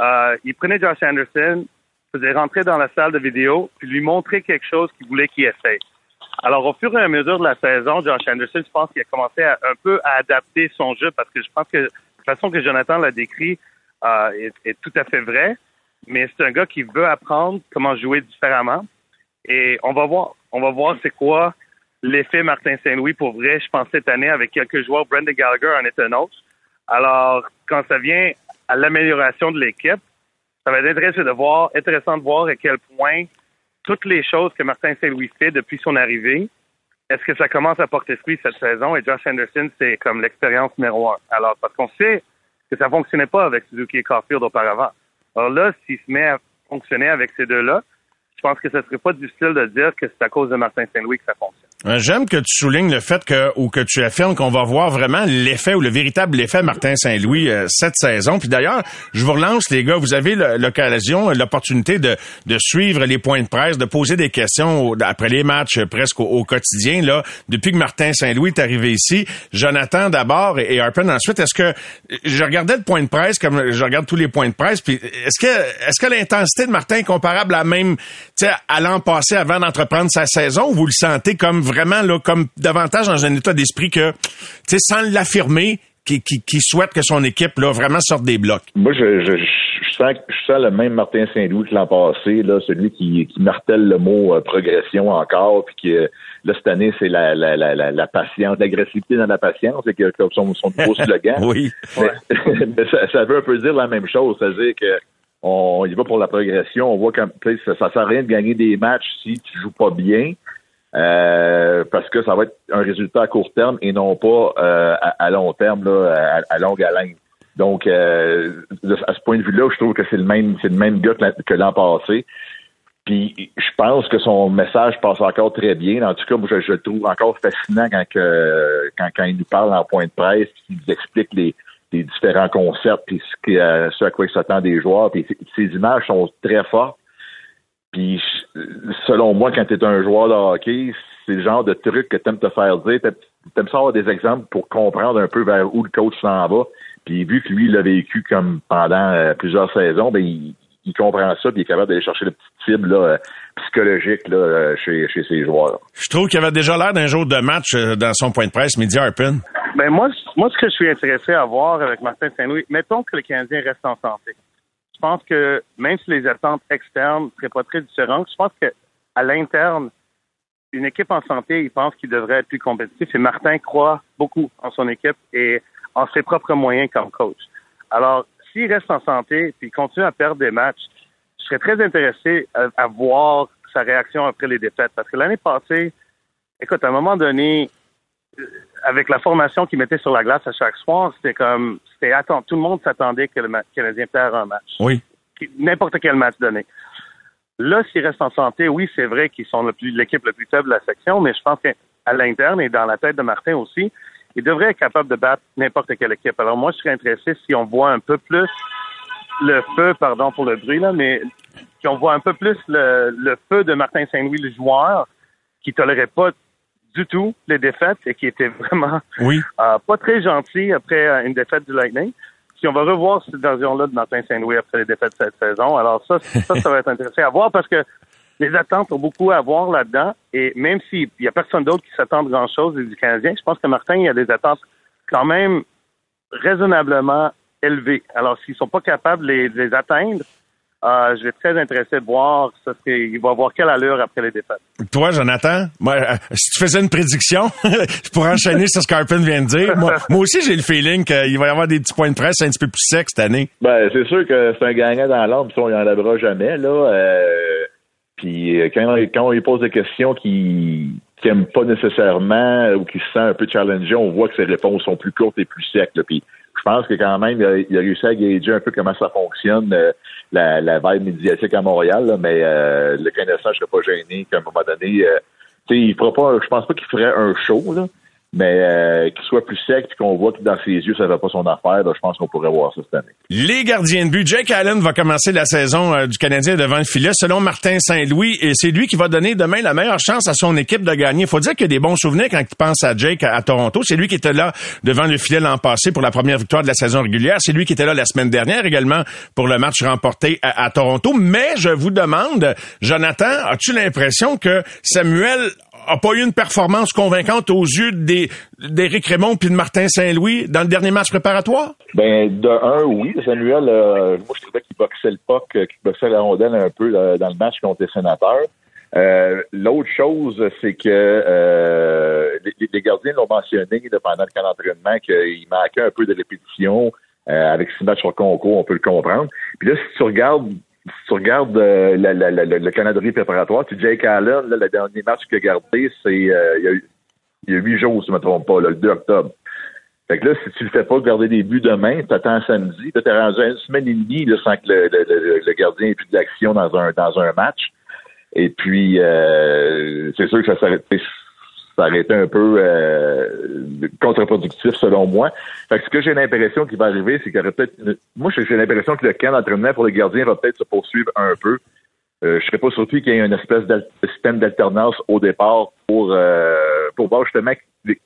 euh, il prenait Josh Anderson, faisait rentrer dans la salle de vidéo, puis lui montrer quelque chose qu'il voulait qu'il essaye. Alors, au fur et à mesure de la saison, Josh Anderson, je pense qu'il a commencé à, un peu à adapter son jeu parce que je pense que la façon que Jonathan l'a décrit euh, est, tout à fait vrai. Mais c'est un gars qui veut apprendre comment jouer différemment. Et on va voir. On va voir c'est quoi l'effet Martin Saint-Louis pour vrai, je pense, cette année avec quelques joueurs. Brendan Gallagher en est un autre. Alors, quand ça vient à l'amélioration de l'équipe, ça va être intéressant de voir, intéressant de voir à quel point toutes les choses que Martin Saint-Louis fait depuis son arrivée, est-ce que ça commence à porter fruit cette saison? Et Josh Anderson, c'est comme l'expérience numéro un. Alors, parce qu'on sait que ça fonctionnait pas avec Suzuki et Caulfield auparavant. Alors là, s'il se met à fonctionner avec ces deux-là, je pense que ce serait pas difficile de dire que c'est à cause de Martin Saint-Louis que ça fonctionne. J'aime que tu soulignes le fait que ou que tu affirmes qu'on va voir vraiment l'effet ou le véritable effet Martin Saint-Louis euh, cette saison. Puis d'ailleurs, je vous relance les gars, vous avez l'occasion, l'opportunité de, de suivre les points de presse, de poser des questions après les matchs presque au, quotidien là. Depuis que Martin Saint-Louis est arrivé ici, Jonathan d'abord et, Harpen ensuite. Est-ce que je regardais le point de presse comme je regarde tous les points de presse, puis est-ce que est-ce que l'intensité de Martin est comparable à même, à l'an passé avant d'entreprendre sa saison, ou vous le sentez comme vraiment là, comme davantage dans un état d'esprit que, tu sais, sans l'affirmer, qui, qui, souhaite que son équipe là vraiment sorte des blocs. Moi, je, je, je, sens, je sens le même Martin Saint-Louis que l'an passé, là, celui qui, qui martèle le mot euh, progression encore, puis qui euh, là cette année c'est la, la, la, la, patience, l'agressivité dans la patience, c'est que comme son, son nouveau slogan. oui. Mais, ça, ça, veut un peu dire la même chose, c'est-à-dire que on y va pour la progression. On voit que ça, ça sert à rien de gagner des matchs si tu joues pas bien. Euh, parce que ça va être un résultat à court terme et non pas euh, à, long terme, là, à, longue haleine. Donc, euh, à ce point de vue-là, je trouve que c'est le même, c'est le même gars que l'an passé. Puis, je pense que son message passe encore très bien. En tout cas, moi, je, le trouve encore fascinant quand, quand, quand il nous parle en point de presse, qu'il nous explique les, les différents concepts, puis ce, ce à quoi il s'attend des joueurs. Puis, ces images sont très fortes. Puis, selon moi, quand tu es un joueur de hockey, c'est le genre de truc que tu aimes te faire dire. Tu aimes savoir des exemples pour comprendre un peu vers où le coach s'en va. Puis, vu que lui, il l'a vécu comme pendant euh, plusieurs saisons, ben, il, comprend ça, puis il est capable d'aller chercher le petit cible là, euh, psychologique là, euh, chez, chez ses joueurs. Je trouve qu'il avait déjà l'air d'un jour de match dans son point de presse, Midi Harpin. Ben moi, moi, ce que je suis intéressé à voir avec Martin Saint-Louis, mettons que le Canadien reste en santé je pense que même si les attentes externes ne seraient pas très différentes, je pense qu'à l'interne, une équipe en santé, il pense qu'il devrait être plus compétitif. Et Martin croit beaucoup en son équipe et en ses propres moyens comme coach. Alors, s'il reste en santé et continue à perdre des matchs, je serais très intéressé à, voir sa réaction après les défaites. Parce que l'année passée, écoute, à un moment donné, avec la formation qu'il mettait sur la glace à chaque soir, c'était comme, c'était attends, tout le monde s'attendait que le Canadien perd un match. Oui. N'importe quel match donné. Là, s'ils restent en santé, oui, c'est vrai qu'ils sont l'équipe la plus faible de la section, mais je pense qu'à l'interne et dans la tête de Martin aussi, il devrait être capable de battre n'importe quelle équipe. Alors moi, je serais intéressé si on voit un peu plus le feu, pardon pour le bruit là, mais si on voit un peu plus le, le feu de Martin Saint-Louis, le joueur, qui tolérait pas du tout les défaites et qui était vraiment oui. Euh, pas très gentil après euh, une défaite du Lightning. Si on va revoir cette version-là de Martin Saint-Louis après les défaites de cette saison, alors ça, ça, ça va être intéressant à voir parce que les attentes ont beaucoup à voir là-dedans. Et même s'il y a personne d'autre qui s'attend de grand-chose du Canadien, je pense que Martin, il a des attentes quand même raisonnablement élevées. Alors, s'ils sont pas capables de les, atteindre, Euh, je vais être très intéressé de voir ça il va avoir quelle allure après les défaites. Toi, Jonathan, moi, euh, si tu faisais une prédiction, pour enchaîner sur ce qu'Arpin vient de dire, moi, moi aussi j'ai le feeling qu'il va y avoir des petits points de presse un petit peu plus secs cette année. Ben, c'est sûr que c'est un gagnant dans l'ombre, ça, on y enlèvera jamais, là. Euh, puis euh, quand, quand on lui pose des questions qui n'aime pas nécessairement ou qui se sent un peu challengé, on voit que ses réponses sont plus courtes et plus secs. Puis pense que quand même, il a, réussi à gager un peu comment ça fonctionne, euh, la, la vibe médiatique à Montréal, là, mais euh, le connaissant, je serais pas gêné qu'à un moment donné, euh, il fera pas, je pense pas qu'il ferait un show, là, mais euh, qu'il soit plus sec et qu'on voit que dans ses yeux, ça ne va pas son affaire, je pense qu'on pourrait voir ça cette année. Les gardiens de but. Jake Allen va commencer la saison euh, du Canadien devant le filet, selon Martin Saint-Louis, et c'est lui qui va donner demain la meilleure chance à son équipe de gagner. Il faut dire qu'il y a des bons souvenirs quand tu penses à Jake à, Toronto. C'est lui qui était là devant le filet l'an passé pour la première victoire de la saison régulière. C'est lui qui était là la semaine dernière également pour le match remporté à Toronto. Mais je vous demande, Jonathan, as-tu l'impression que Samuel a pas eu une performance convaincante aux yeux d'Éric Raymond puis de Martin Saint-Louis dans le dernier match préparatoire? Ben, de un, oui. Samuel, euh, moi, je trouvais qu'il boxait le puck, euh, qu'il boxait la rondelle un peu dans le match contre les sénateurs. Euh, L'autre chose, c'est que euh, les, gardiens l'ont mentionné pendant le camp d'entraînement qu'il manquait un peu de répétition. avec six matchs sur concours, on peut le comprendre. Puis là, si tu regardes si tu regardes euh, le calendrier préparatoire, tu Jake Allen, là, le dernier match qu'il a gardé, c'est euh, il, y a, il y a huit jours, si je ne me trompe pas, le 2 octobre. Fait que là, si tu le fais pas garder des buts demain, tu attends samedi, tu es rendu une semaine et demie là, sans que le, le, le, gardien ait plus d'action dans un dans un match. Et puis euh, c'est sûr que ça s'arrête ça aurait été un peu euh, contre-productif selon moi. Fait que ce que j'ai l'impression qui va arriver, c'est qu'il y aurait peut-être... Moi, j'ai l'impression que le camp d'entraînement pour les gardiens va peut-être se poursuivre un peu. Euh, je serais pas surpris qu'il y ait une espèce de système d'alternance au départ pour euh, pour voir justement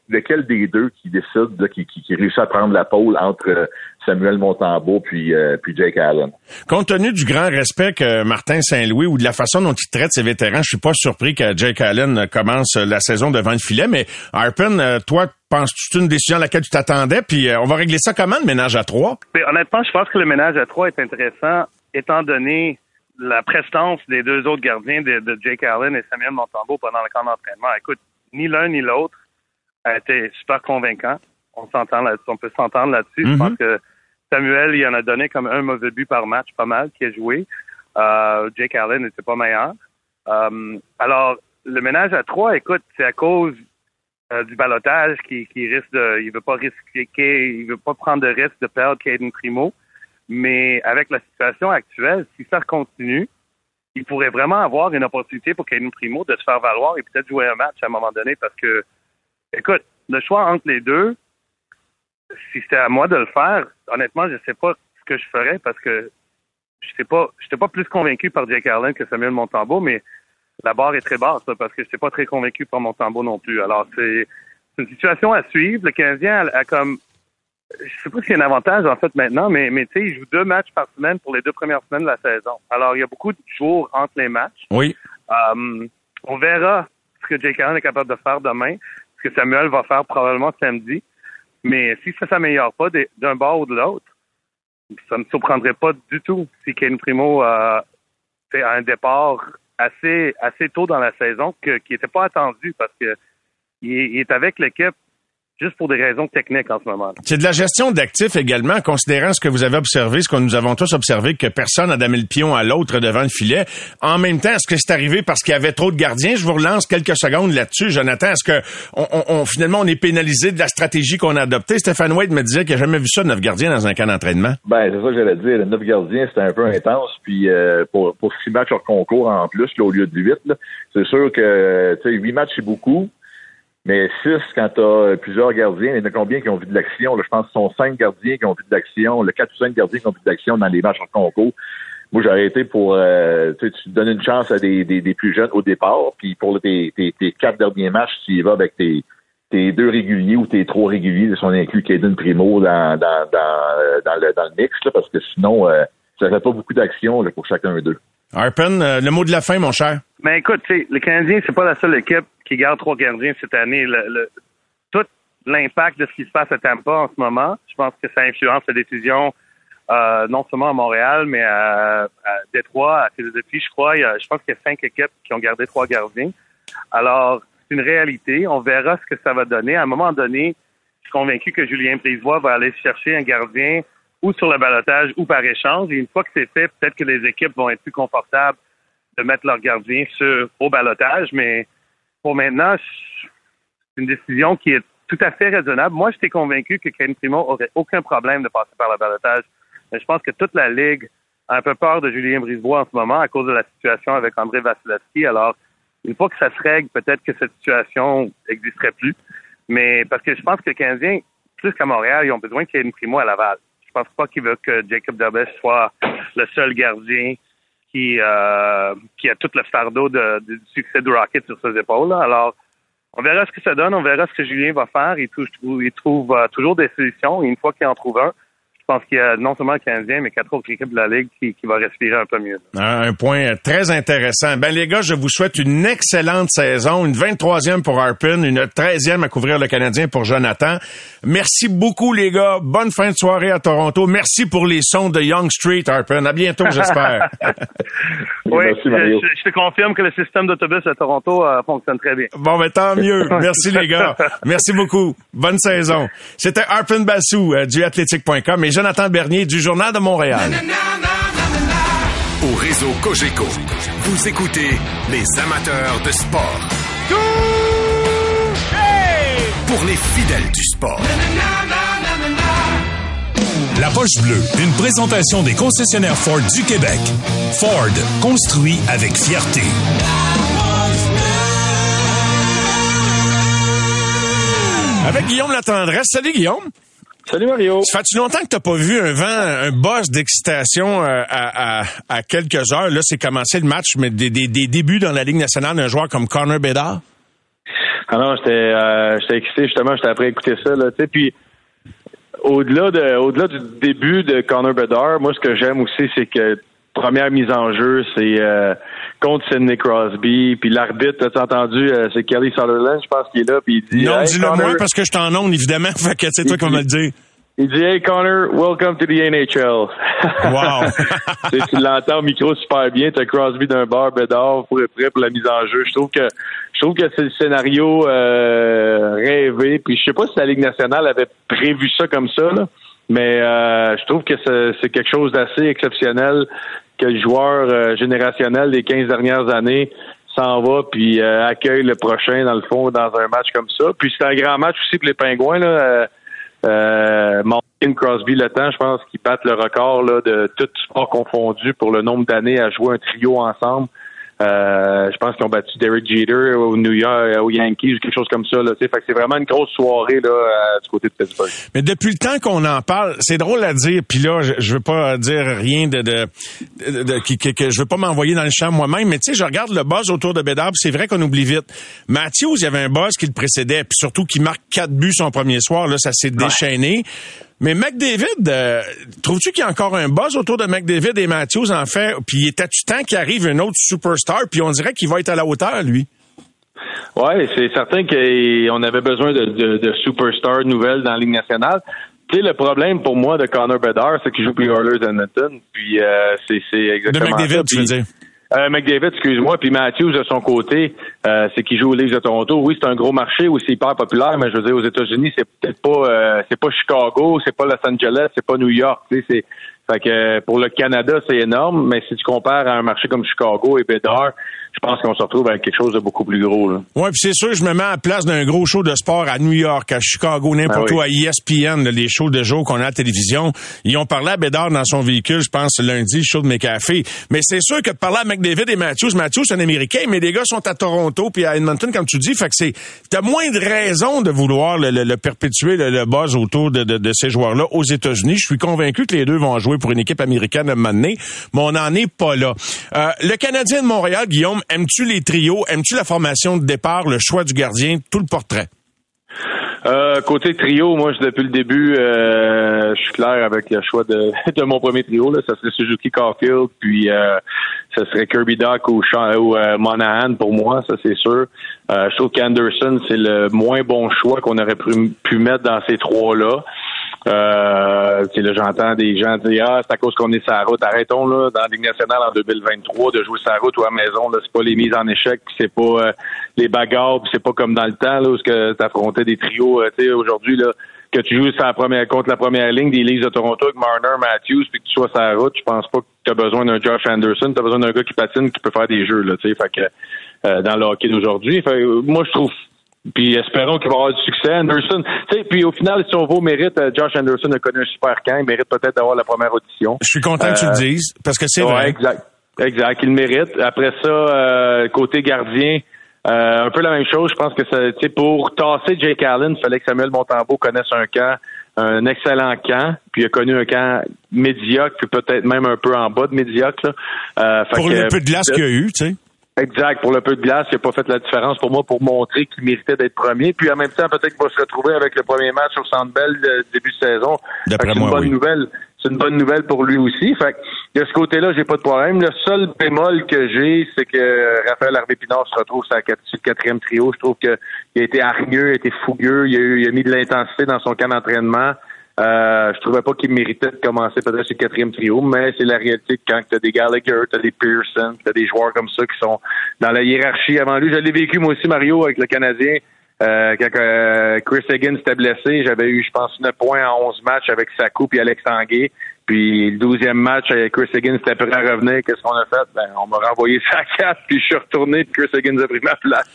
lequel des deux qui décide, qui, qui, qui, réussit à prendre la pôle entre euh, Samuel Montembeau puis euh, puis Jake Allen. Compte tenu du grand respect que Martin Saint-Louis ou de la façon dont il traite ses vétérans, je suis pas surpris que Jake Allen commence la saison devant le filet. Mais Harpen, toi, penses-tu c'est une décision à laquelle tu t'attendais? Puis on va régler ça comment le ménage à trois? Mais honnêtement, je pense que le ménage à trois est intéressant étant donné la prestance des deux autres gardiens de, Jake Allen et Samuel Montembeau pendant le camp d'entraînement. Écoute, ni l'un ni l'autre a été super convaincant. On s'entend là on peut s'entendre là-dessus. Je pense mhm. que Samuel, il en a donné comme un mauvais but par match, pas mal, qui a joué. Euh, Jake Allen n'était pas meilleur. Euh, alors, le ménage à trois, écoute, c'est à cause euh, du balotage qui, qui risque de, il veut pas risquer, il veut pas prendre de risque de perdre Caden Primo. Mais avec la situation actuelle, si ça continue, il pourrait vraiment avoir une opportunité pour Caden Primo de se faire valoir et peut-être jouer un match à un moment donné parce que, écoute, le choix entre les deux, si c'était à moi de le faire, honnêtement, je ne sais pas ce que je ferais parce que je sais pas, pas plus convaincu par Jake Allen que Samuel Montembeau, mais la barre est très basse parce que je n'étais pas très convaincu par Montembeau non plus. Alors c'est une situation à suivre. Le Canadien a comme je sais pas s'il y a un avantage en fait maintenant, mais, mais tu sais, il joue deux matchs par semaine pour les deux premières semaines de la saison. Alors, il y a beaucoup de jours entre les matchs. Oui. Um, on verra ce que Jake Allen est capable de faire demain, ce que Samuel va faire probablement samedi. Mais si ça s'améliore pas d'un bord ou de l'autre, ça ne me surprendrait pas du tout si Ken Primo euh, fait un départ assez assez tôt dans la saison que, qui n'était pas attendu parce que il est avec l'équipe juste pour des raisons techniques en ce moment. C'est de la gestion d'actifs également, considérant ce que vous avez observé, ce que nous avons tous observé, que personne n'a damé le pion à l'autre devant le filet. En même temps, est-ce que c'est arrivé parce qu'il y avait trop de gardiens? Je vous relance quelques secondes là-dessus. Jonathan, est-ce que on, finalement on est pénalisé de la stratégie qu'on a adoptée? Stéphane White me disait qu'il n'a jamais vu ça, neuf gardiens dans un camp d'entraînement. Ben, c'est ça que j'allais dire. Le neuf gardiens, c'était un peu intense. Puis euh, pour, pour six matchs hors concours en plus, au lieu de huit, c'est sûr que huit matchs, c'est beaucoup. Mais 6, quand tu as plusieurs gardiens, il y en a combien qui ont vu de l'action? Je pense que ce sont 5 gardiens qui ont vu de l'action, le 4 ou 5 gardiens qui ont vu de l'action dans les matchs en concours. Moi, j'aurais été pour euh, tu donnes une chance à des, des, plus jeunes au départ, puis pour tes, tes, tes quatre derniers matchs, tu y vas avec tes, tes deux réguliers ou tes trois réguliers, sont inclus Kaden Primo dans, dans, dans, euh, dans, le, dans le mix, là, parce que sinon, euh, ça fait pas beaucoup d'action pour chacun d'eux. Harpen, euh, le mot de la fin, mon cher. Mais écoute, le Canadien, c'est pas la seule équipe qui garde trois gardiens cette année. Tout l'impact de ce qui se passe à Tampa en ce moment, je pense que ça influence la décision euh, non seulement à Montréal, mais à, à Détroit, à Philadelphie, je crois. Je pense qu'il y a cinq équipes qui ont gardé trois gardiens. Alors, c'est une réalité. On verra ce que ça va donner. À un moment donné, je suis convaincu que Julien Brisebois va aller chercher un gardien ou sur le balotage ou par échange. Et une fois que c'est fait, peut-être que les équipes vont être plus confortables de mettre leur gardien sur, au balotage. Mais pour maintenant, c'est une décision qui est tout à fait raisonnable. Moi, j'étais convaincu que Ken Primo aurait aucun problème de passer par le balotage. Mais je pense que toute la Ligue a un peu peur de Julien Brisebois en ce moment à cause de la situation avec André Vasilevski. Alors, une fois que ça se règle, peut-être que cette situation n'existerait plus. Mais parce que je pense que les Canadiens, plus qu'à Montréal, ils ont besoin qu'il y primo à Laval. Je pense pas qu'il veut que Jacob Derbez soit le seul gardien qui, euh, qui a tout le fardeau de, du succès du Rocket sur ses épaules. Alors, on verra ce que ça donne, on verra ce que Julien va faire. Il trouve, il trouve euh, toujours des solutions. Et une fois qu'il en trouve un, pense qu'il y a non seulement le Canadien, mais quatre autres équipes de la Ligue qui, qui va respirer un peu mieux. Un point très intéressant. Ben les gars, je vous souhaite une excellente saison, une 23e pour Harpin, une 13e à couvrir le Canadien pour Jonathan. Merci beaucoup les gars. Bonne fin de soirée à Toronto. Merci pour les sons de Young Street, Harpin. À bientôt, j'espère. oui, je, je, je, te confirme que le système d'autobus à Toronto euh, fonctionne très bien. Bon, ben tant mieux. Merci les gars. Merci beaucoup. Bonne saison. C'était Harpin Bassou euh, du athletic.com et Jonathan Bernier du Journal de Montréal. Au réseau Cogeco, vous écoutez les amateurs de sport. Pour les fidèles du sport. La Poche Bleue, une présentation des concessionnaires Ford du Québec. Ford, construit avec fierté. Avec Guillaume Latendresse. Salut Guillaume. Salut Mario. Ça fait-tu longtemps que t'as pas vu un vent, un boss d'excitation euh, à, à, à, quelques heures? Là, c'est commencé le match, mais des, des, des débuts dans la Ligue nationale d'un joueur comme Connor Bedard? Ah non, j'étais euh, j'étais excité justement, j'étais après écouter ça, là, tu sais, puis au-delà de au-delà du début de Connor Bedard, moi ce que j'aime aussi, c'est que première mise en jeu, c'est euh, contre Sidney Crosby. Puis l'arbitre, as entendu, euh, c'est Kelly Sutherland, je pense qu'il est là, puis il dit... Non, hey, dis-le moi parce que je t'en onde, évidemment, fait que c'est toi qui vas me le dire. Il dit Hey Connor, welcome to the NHL. Wow. tu l'entends au micro super bien, t'as Crosby d'un bar, Bedard, pour être prêt pour la mise en jeu. Je trouve que je trouve que c'est le scénario euh, rêvé. Puis je sais pas si la Ligue nationale avait prévu ça comme ça, là, mais euh, je trouve que c'est quelque chose d'assez exceptionnel que le joueur euh, générationnel des 15 dernières années s'en va puis euh, accueille le prochain dans le fond dans un match comme ça. Puis c'est un grand match aussi pour les Pingouins là. Euh, Martin Crosby le temps, je pense qu'ils battent le record là, de tout sport confondu pour le nombre d'années à jouer un trio ensemble. Euh, je pense qu'ils ont battu Derek Jeter au New York, aux Yankees, quelque chose comme ça. Là, fait que c'est vraiment une grosse soirée là, du côté de Pittsburgh. Mais depuis le temps qu'on en parle, c'est drôle à dire. Puis là, je, je veux pas dire rien de, de, de, de que, que, je veux pas m'envoyer dans le champ moi-même. Mais tu sais, je regarde le buzz autour de Bédard. C'est vrai qu'on oublie vite. Matthews, il y avait un buzz qui le précédait, puis surtout qui marque quatre buts son premier soir. Là, ça s'est déchaîné. Mais McDavid, euh, trouves-tu qu'il y a encore un buzz autour de McDavid et Matthews, en fait? Puis était-tu temps qu'il arrive un autre superstar, puis on dirait qu'il va être à la hauteur, lui? Oui, c'est certain qu'on avait besoin de, de, de superstars nouvelles dans la Ligue nationale. Tu sais, le problème pour moi de Connor Bedard, c'est qu'il joue les Oilers Edmonton. Puis euh, c'est exactement De McDavid, ça. tu veux dire? Euh, McDavid, excuse-moi, puis Matthews de son côté, euh, c'est qu'il joue aux Leafs de Toronto. Oui, c'est un gros marché où c'est hyper populaire, mais je veux dire, aux États-Unis, c'est peut-être pas, euh, c'est pas Chicago, c'est pas Los Angeles, c'est pas New York. C'est fait que pour le Canada, c'est énorme, mais si tu compares à un marché comme Chicago et Bédard, je pense qu'on se retrouve avec quelque chose de beaucoup plus gros. Là. Ouais, puis c'est sûr, je me mets à la place d'un gros show de sport à New York, à Chicago, n'importe Ah oui. où, à ESPN, là, les shows de jour qu'on a à la télévision. Ils ont parlé à Bédard dans son véhicule, je pense, lundi, le show de mes cafés. Mais c'est sûr que de parler à McDavid et Matthews, Matthews, c'est un Américain, mais les gars sont à Toronto puis à Edmonton, comme tu dis, fait que c'est, t'as moins de raisons de vouloir le, le- le perpétuer, le, le buzz autour de, de- de ces joueurs-là aux États-Unis. Je suis convaincu que les deux vont jouer pour une équipe américaine à un moment donné, mais on n'en est pas là. Euh, le Canadien de Montréal, Guillaume, aimes-tu les trios? Aimes-tu la formation de départ, le choix du gardien, tout le portrait? Euh, côté trio, moi, depuis le début, euh, je suis clair avec le choix de, mon premier trio. Là. Ça serait Suzuki Caulfield, puis euh, ça serait Kirby Doc ou, Monahan pour moi, ça c'est sûr. Je trouve qu'Anderson, c'est le moins bon choix qu'on aurait pu mettre dans ces trois-là. Euh, là, j'entends des gens dire Ah, c'est à cause qu'on est sur route. Arrêtons là, dans la Ligue nationale en 2023 de jouer sur route ou à la maison. Là, c'est pas les mises en échec, puis c'est pas euh, les bagarres, puis c'est pas comme dans le temps là, où tu affrontais des trios. Euh, tu sais, aujourd'hui, là, que tu joues sur première, contre la première ligne des Leagues de Toronto avec Marner, Matthews, puis que tu sois sur la route, je pense pas que tu as besoin d'un Josh Anderson, tu as besoin d'un gars qui patine, qui peut faire des jeux, là, fait que euh, dans le hockey d'aujourd'hui. Moi, je trouve puis espérons qu'il va avoir du succès. Anderson, puis au final, si on va au mérite, euh, Josh Anderson a connu un super camp. Il mérite peut-être d'avoir la première audition. Je suis content que tu le euh, dises, parce que c'est vrai. Exact. Exact, il mérite. Après ça, euh, côté gardien, un peu la même chose. Je pense que c'est pour tasser Jake Allen, il fallait que Samuel Montembeau connaisse un camp, un excellent camp, puis il a connu un camp médiocre, puis peut-être même un peu en bas de médiocre. pour le peu de glace qu'il y a eu, tu sais. Exact. Pour le peu de glace, il n'a pas fait la différence pour moi pour montrer qu'il méritait d'être premier. Puis en même temps, peut-être qu'il va se retrouver avec le premier match au Centre Bell début de saison. C'est une bonne nouvelle. C'est une bonne nouvelle pour lui aussi. Fait de ce côté-là, j'ai pas de problème. Le seul bémol que j'ai, c'est que Raphaël Harvey-Pinard se retrouve sur, le quatrième trio. Je trouve qu'il a été hargneux, il a été fougueux, il a, eu, il a mis de l'intensité dans son camp d'entraînement. Euh, je trouvais pas qu'il méritait de commencer peut-être sur le quatrième trio, mais c'est la réalité quand tu as des Gallagher, tu as des Pearson, tu as des joueurs comme ça qui sont dans la hiérarchie avant lui. Je l'ai vécu moi aussi, Mario, avec le Canadien. Euh, quand euh, Chris Higgins était blessé, j'avais eu, je pense, 9 points en 11 matchs avec Sakou et Alex Tanguay. Puis le douzième match, avec Chris Higgins était prêt à revenir. Qu'est-ce qu'on a fait? Ben, on m'a renvoyé sa carte, puis je suis retourné, puis Chris Higgins a pris ma place.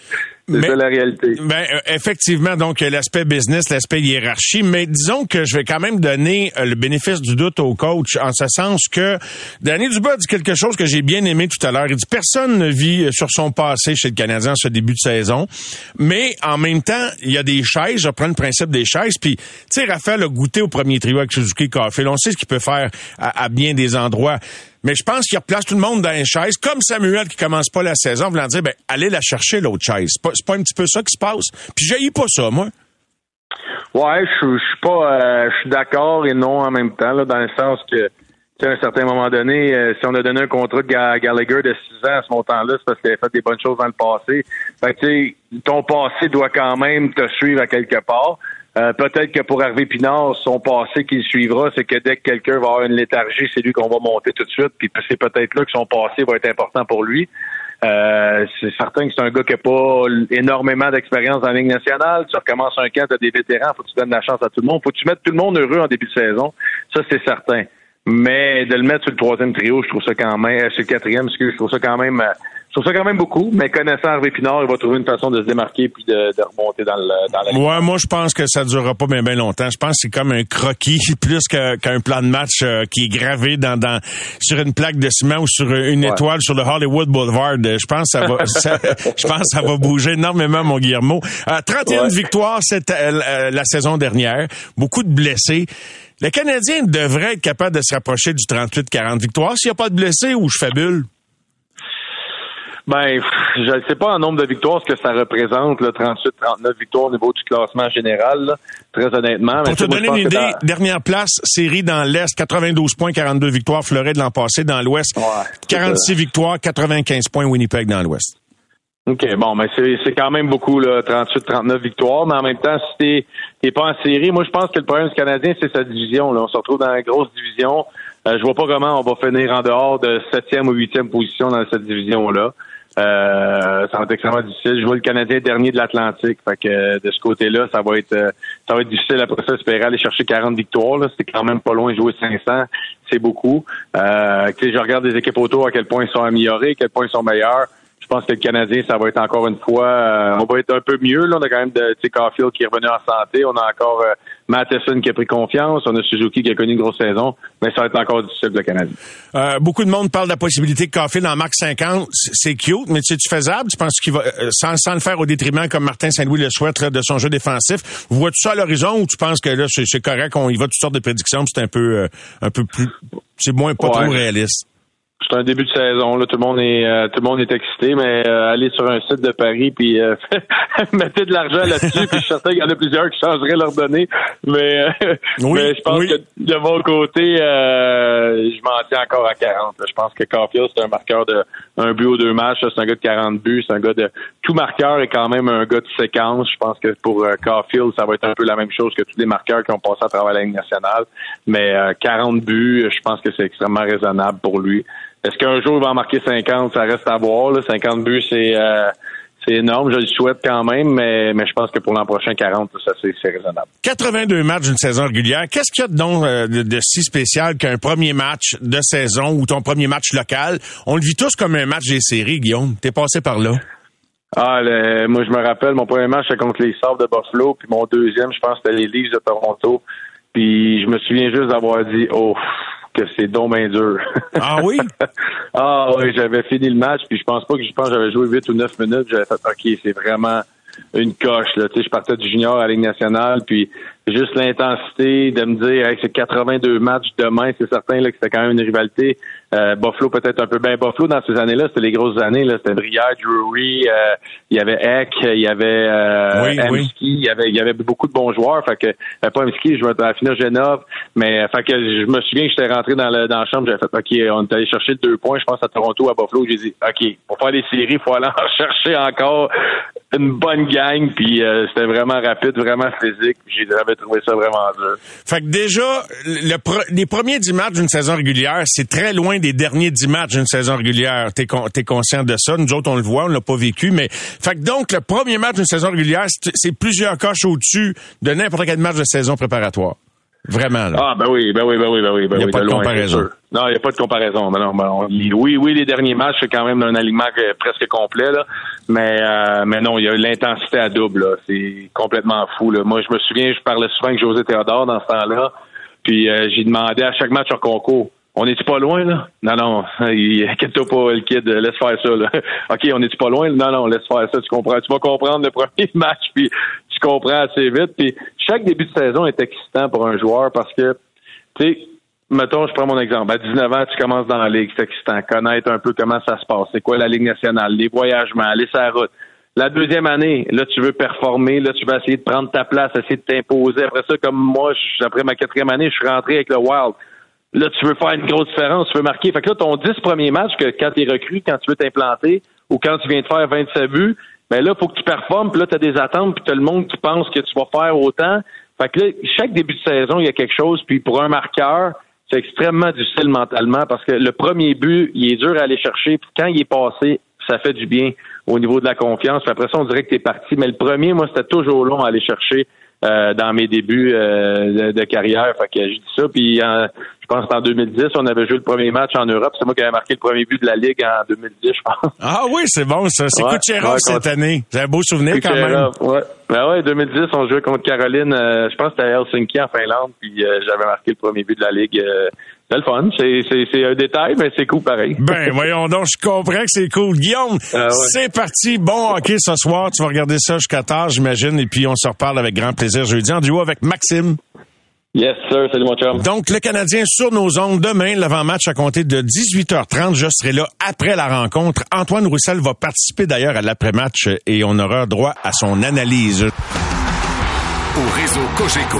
C'est ça la réalité. Ben, euh, effectivement, donc l'aspect business, l'aspect hiérarchie, mais disons que je vais quand même donner euh, le bénéfice du doute au coach, en ce sens que Danny Dubois dit quelque chose que j'ai bien aimé tout à l'heure. Il dit personne ne vit sur son passé chez le Canadien ce début de saison, mais en même temps, il y a des chaises. Je prends le principe des chaises, puis tu sais, Raphaël a goûté au premier trio avec Suzuki Caulfield. On sait ce qu'il peut faire à, bien des endroits. Mais je pense qu'il replace tout le monde dans une chaise, comme Samuel qui commence pas la saison, voulant dire, ben, allez la chercher, l'autre chaise. C'est pas, pas un petit peu ça qui se passe. Puis j'ai pas ça, moi. Ouais, je suis pas, euh, je suis d'accord et non en même temps, dans le sens que, à un certain moment donné, euh, si on a donné un contrat de Gallagher de 6 ans à ce montant-là, c'est parce qu'il a fait des bonnes choses dans le passé. Ton passé doit quand même te suivre à quelque part. Euh, peut-être que pour Hervé Pinard, son passé qu'il suivra, c'est que dès que quelqu'un va avoir une léthargie, c'est lui qu'on va monter tout de suite. Puis c'est peut-être là que son passé va être important pour lui. Euh, c'est certain que c'est un gars qui n'a pas énormément d'expérience dans la nationale. Tu recommences un camp, tu as des vétérans, faut que tu donnes la chance à tout le monde. Faut que tu mettes tout le monde heureux en début de saison. Ça, c'est certain. Mais de le mettre sur le troisième trio, je trouve ça quand même, euh, sur le quatrième, je trouve ça quand même je trouve ça quand même beaucoup, mais connaissant Hervé Pinard, il va trouver une façon de se démarquer puis de, de remonter dans, le, dans la Ouais, moi je pense que ça durera pas bien bien longtemps. Je pense que c'est comme un croquis plus qu'un plan de match euh, qui est gravé dans, dans sur une plaque de ciment ou sur une étoile sur le Hollywood Boulevard. Je pense que ça va je pense ça va bouger énormément mon Guillermo. Euh, 31 victoires cette euh, la saison dernière, beaucoup de blessés. Le Canadien devrait être capable de se rapprocher du 38-40 victoires s'il n'y a pas de blessés ou je fabule. Ben, je ne sais pas en nombre de victoires ce que ça représente, 38-39 victoires au niveau du classement général, très honnêtement. Pour te donner une idée, dernière place, série dans l'Est, 92 points, 42 victoires, Floride l'an passé dans l'Ouest, 46 victoires, 95 points, Winnipeg dans l'Ouest. OK, bon, mais c'est quand même beaucoup, là, 38-39 victoires, mais en même temps, si t'es pas en série, moi je pense que le problème du Canadien, c'est sa division. Là. On se retrouve dans la grosse division. Euh, je vois pas comment on va finir en dehors de septième ou huitième position dans cette division-là. Euh, ça va être extrêmement difficile. Je vois le Canadien dernier de l'Atlantique. Fait que euh, de ce côté-là, ça va être euh, ça va être difficile après ça espérer aller chercher 40 victoires. C'est quand même pas loin de jouer 500. C'est beaucoup. Euh, je regarde des équipes autour à quel point ils sont améliorés, à quel point ils sont meilleurs. Je pense que le Canadien, ça va être encore une fois, euh, on va être un peu mieux. Là. On a quand même de Caulfield qui est revenu en santé. On a encore euh, Matheson qui a pris confiance. On a Suzuki qui a connu une grosse saison. Mais ça va être encore difficile le Canadien. Euh, beaucoup de monde parle de la possibilité que Caulfield en marque 50. C'est cute, mais c'est faisable? Tu penses qu'il va, sans, sans, le faire au détriment comme Martin Saint-Louis le souhaite de son jeu défensif, vois-tu ça à l'horizon ou tu penses que là, c'est correct, on y va toutes sortes de prédictions, c'est un peu, un peu plus, c'est moins pas trop réaliste? C'est un début de saison. Là, tout le monde est euh, tout le monde est excité, mais euh, aller sur un site de Paris puis euh, mettez de l'argent là-dessus, puis je suis certain qu'il y en a plusieurs qui changeraient leurs données. Mais, mais je pense que de mon côté, je m'en tiens encore à 40. Je pense que Caulfield, c'est un marqueur de un but ou deux matchs. C'est un gars de 40 buts. C'est un gars de tout marqueur est quand même un gars de séquence. Je pense que pour Caulfield, ça va être un peu la même chose que tous les marqueurs qui ont passé à travers la Ligue nationale. Mais 40 buts, je pense que c'est extrêmement raisonnable pour lui. Est-ce qu'un jour il va en marquer 50? Ça reste à voir. Là. 50 buts, c'est euh, c'est énorme. Je le souhaite quand même, mais, mais je pense que pour l'an prochain, 40, ça c'est raisonnable. 82 matchs d'une saison régulière. Qu'est-ce qu'il y a donc euh, de, de, si spécial qu'un premier match de saison ou ton premier match local? On le vit tous comme un match des séries, Guillaume. T'es passé par là. Ah, moi je me rappelle, mon premier match c'était contre les Sabres de Buffalo, puis mon deuxième, je pense, c'était les Leafs de Toronto. Puis je me souviens juste d'avoir dit, oh, que c'est donc bien dur. Ah oui? ah oui, j'avais fini le match, puis je pense pas que je pense j'avais joué 8 ou 9 minutes, j'avais fait OK, c'est vraiment une coche. Là. Tu sais, je partais du junior à la Ligue nationale, puis juste l'intensité de me dire hey, c'est 82 matchs demain, c'est certain là, que c'était quand même une rivalité. Euh, Buffalo peut-être un peu. Bien Buffalo dans ces années-là, c'était les grosses années, là, c'était Brière, Drury, euh, il y avait Eck, il y avait euh, il y avait il y avait beaucoup de bons joueurs, fait que euh, pas Emski, je me à finir Genov, mais fait que je me souviens que j'étais rentré dans, le, dans la chambre, j'avais fait OK, on est allé chercher deux points, je pense à Toronto à Buffalo, j'ai dit OK, pour faire des séries, il faut aller en chercher encore une bonne gang, puis c'était vraiment rapide, vraiment physique. J'avais Fait que déjà, le les premiers dix matchs d'une saison régulière, c'est très loin des derniers dix matchs d'une saison régulière. T'es es conscient de ça. Nous autres, on le voit, on l'a pas vécu, mais fait que donc, le premier match d'une saison régulière, c'est plusieurs coches au-dessus de n'importe quel match de saison préparatoire. Vraiment, là. Ah, ben oui, ben oui, ben oui, ben oui. Ben il n'y a pas de, comparaison. Non, il n'y a pas de comparaison. Ben non, ben oui, oui, les derniers matchs, c'est quand même un alignement presque complet, là. Mais, euh, mais non, il y a l'intensité à double, là. C'est complètement fou, là. Moi, je me souviens, je parlais souvent avec José Théodore dans ce temps-là. Puis, euh, j'ai demandé à chaque match en concours. On est-tu pas loin, là? Non, non. Inquiète-toi pas, le kid. Laisse faire ça, là. OK, on est-tu pas loin? Non, non, laisse faire ça. Tu comprends. Tu vas comprendre le premier match, puis tu comprends assez vite. Puis chaque début de saison est excitant pour un joueur parce que, tu sais, mettons, je prends mon exemple. À 19 ans, tu commences dans la ligue. C'est excitant. Connaître un peu comment ça se passe. C'est quoi la Ligue nationale? Les voyagements, aller sur la route. La deuxième année, là, tu veux performer, là, tu veux essayer de prendre ta place, essayer de t'imposer. Après ça, comme moi, après ma quatrième année, je suis rentré avec le Wild. Là, tu veux faire une grosse différence, tu veux marquer. Fait que là, ton 10 premiers matchs, que quand tu es recru, quand tu veux t'implanter, ou quand tu viens de faire 27 buts, ben là, faut que tu performes, puis là, tu as des attentes, puis tu as le monde qui pense que tu vas faire autant. Fait que là, chaque début de saison, il y a quelque chose, puis pour un marqueur, c'est extrêmement difficile mentalement parce que le premier but, il est dur à aller chercher, puis quand il est passé, ça fait du bien au niveau de la confiance. Puis après ça, on dirait que tu es parti. Mais le premier, moi, c'était toujours long à aller chercher. Euh, dans mes débuts euh, de, carrière. Fait que je dis ça. Puis je pense qu'en 2010, on avait joué le premier match en Europe. C'est moi qui avais marqué le premier but de la Ligue en 2010, je pense. Ah oui, c'est bon ça. C'est ouais, Kucherov cette année. J'ai un beau souvenir quand même. Ouais. Ben ouais, 2010, on jouait contre Caroline. Euh, je pense que c'était à Helsinki en Finlande. Puis j'avais marqué le premier but de la Ligue. C'est le fun. C'est un détail, mais c'est cool pareil. Ben, voyons donc, je comprends que c'est cool. Guillaume, ah c'est parti. Bon hockey ce soir. Tu vas regarder ça jusqu'à tard, j'imagine. Et puis, on se reparle avec grand plaisir jeudi en duo avec Maxime. Yes, sir. Salut, mon chum. Donc, le Canadien sur nos ondes demain, l'avant-match à compter de 18h30. Je serai là après la rencontre. Antoine Roussel va participer d'ailleurs à l'après-match et on aura droit à son analyse. Au réseau Cogeco,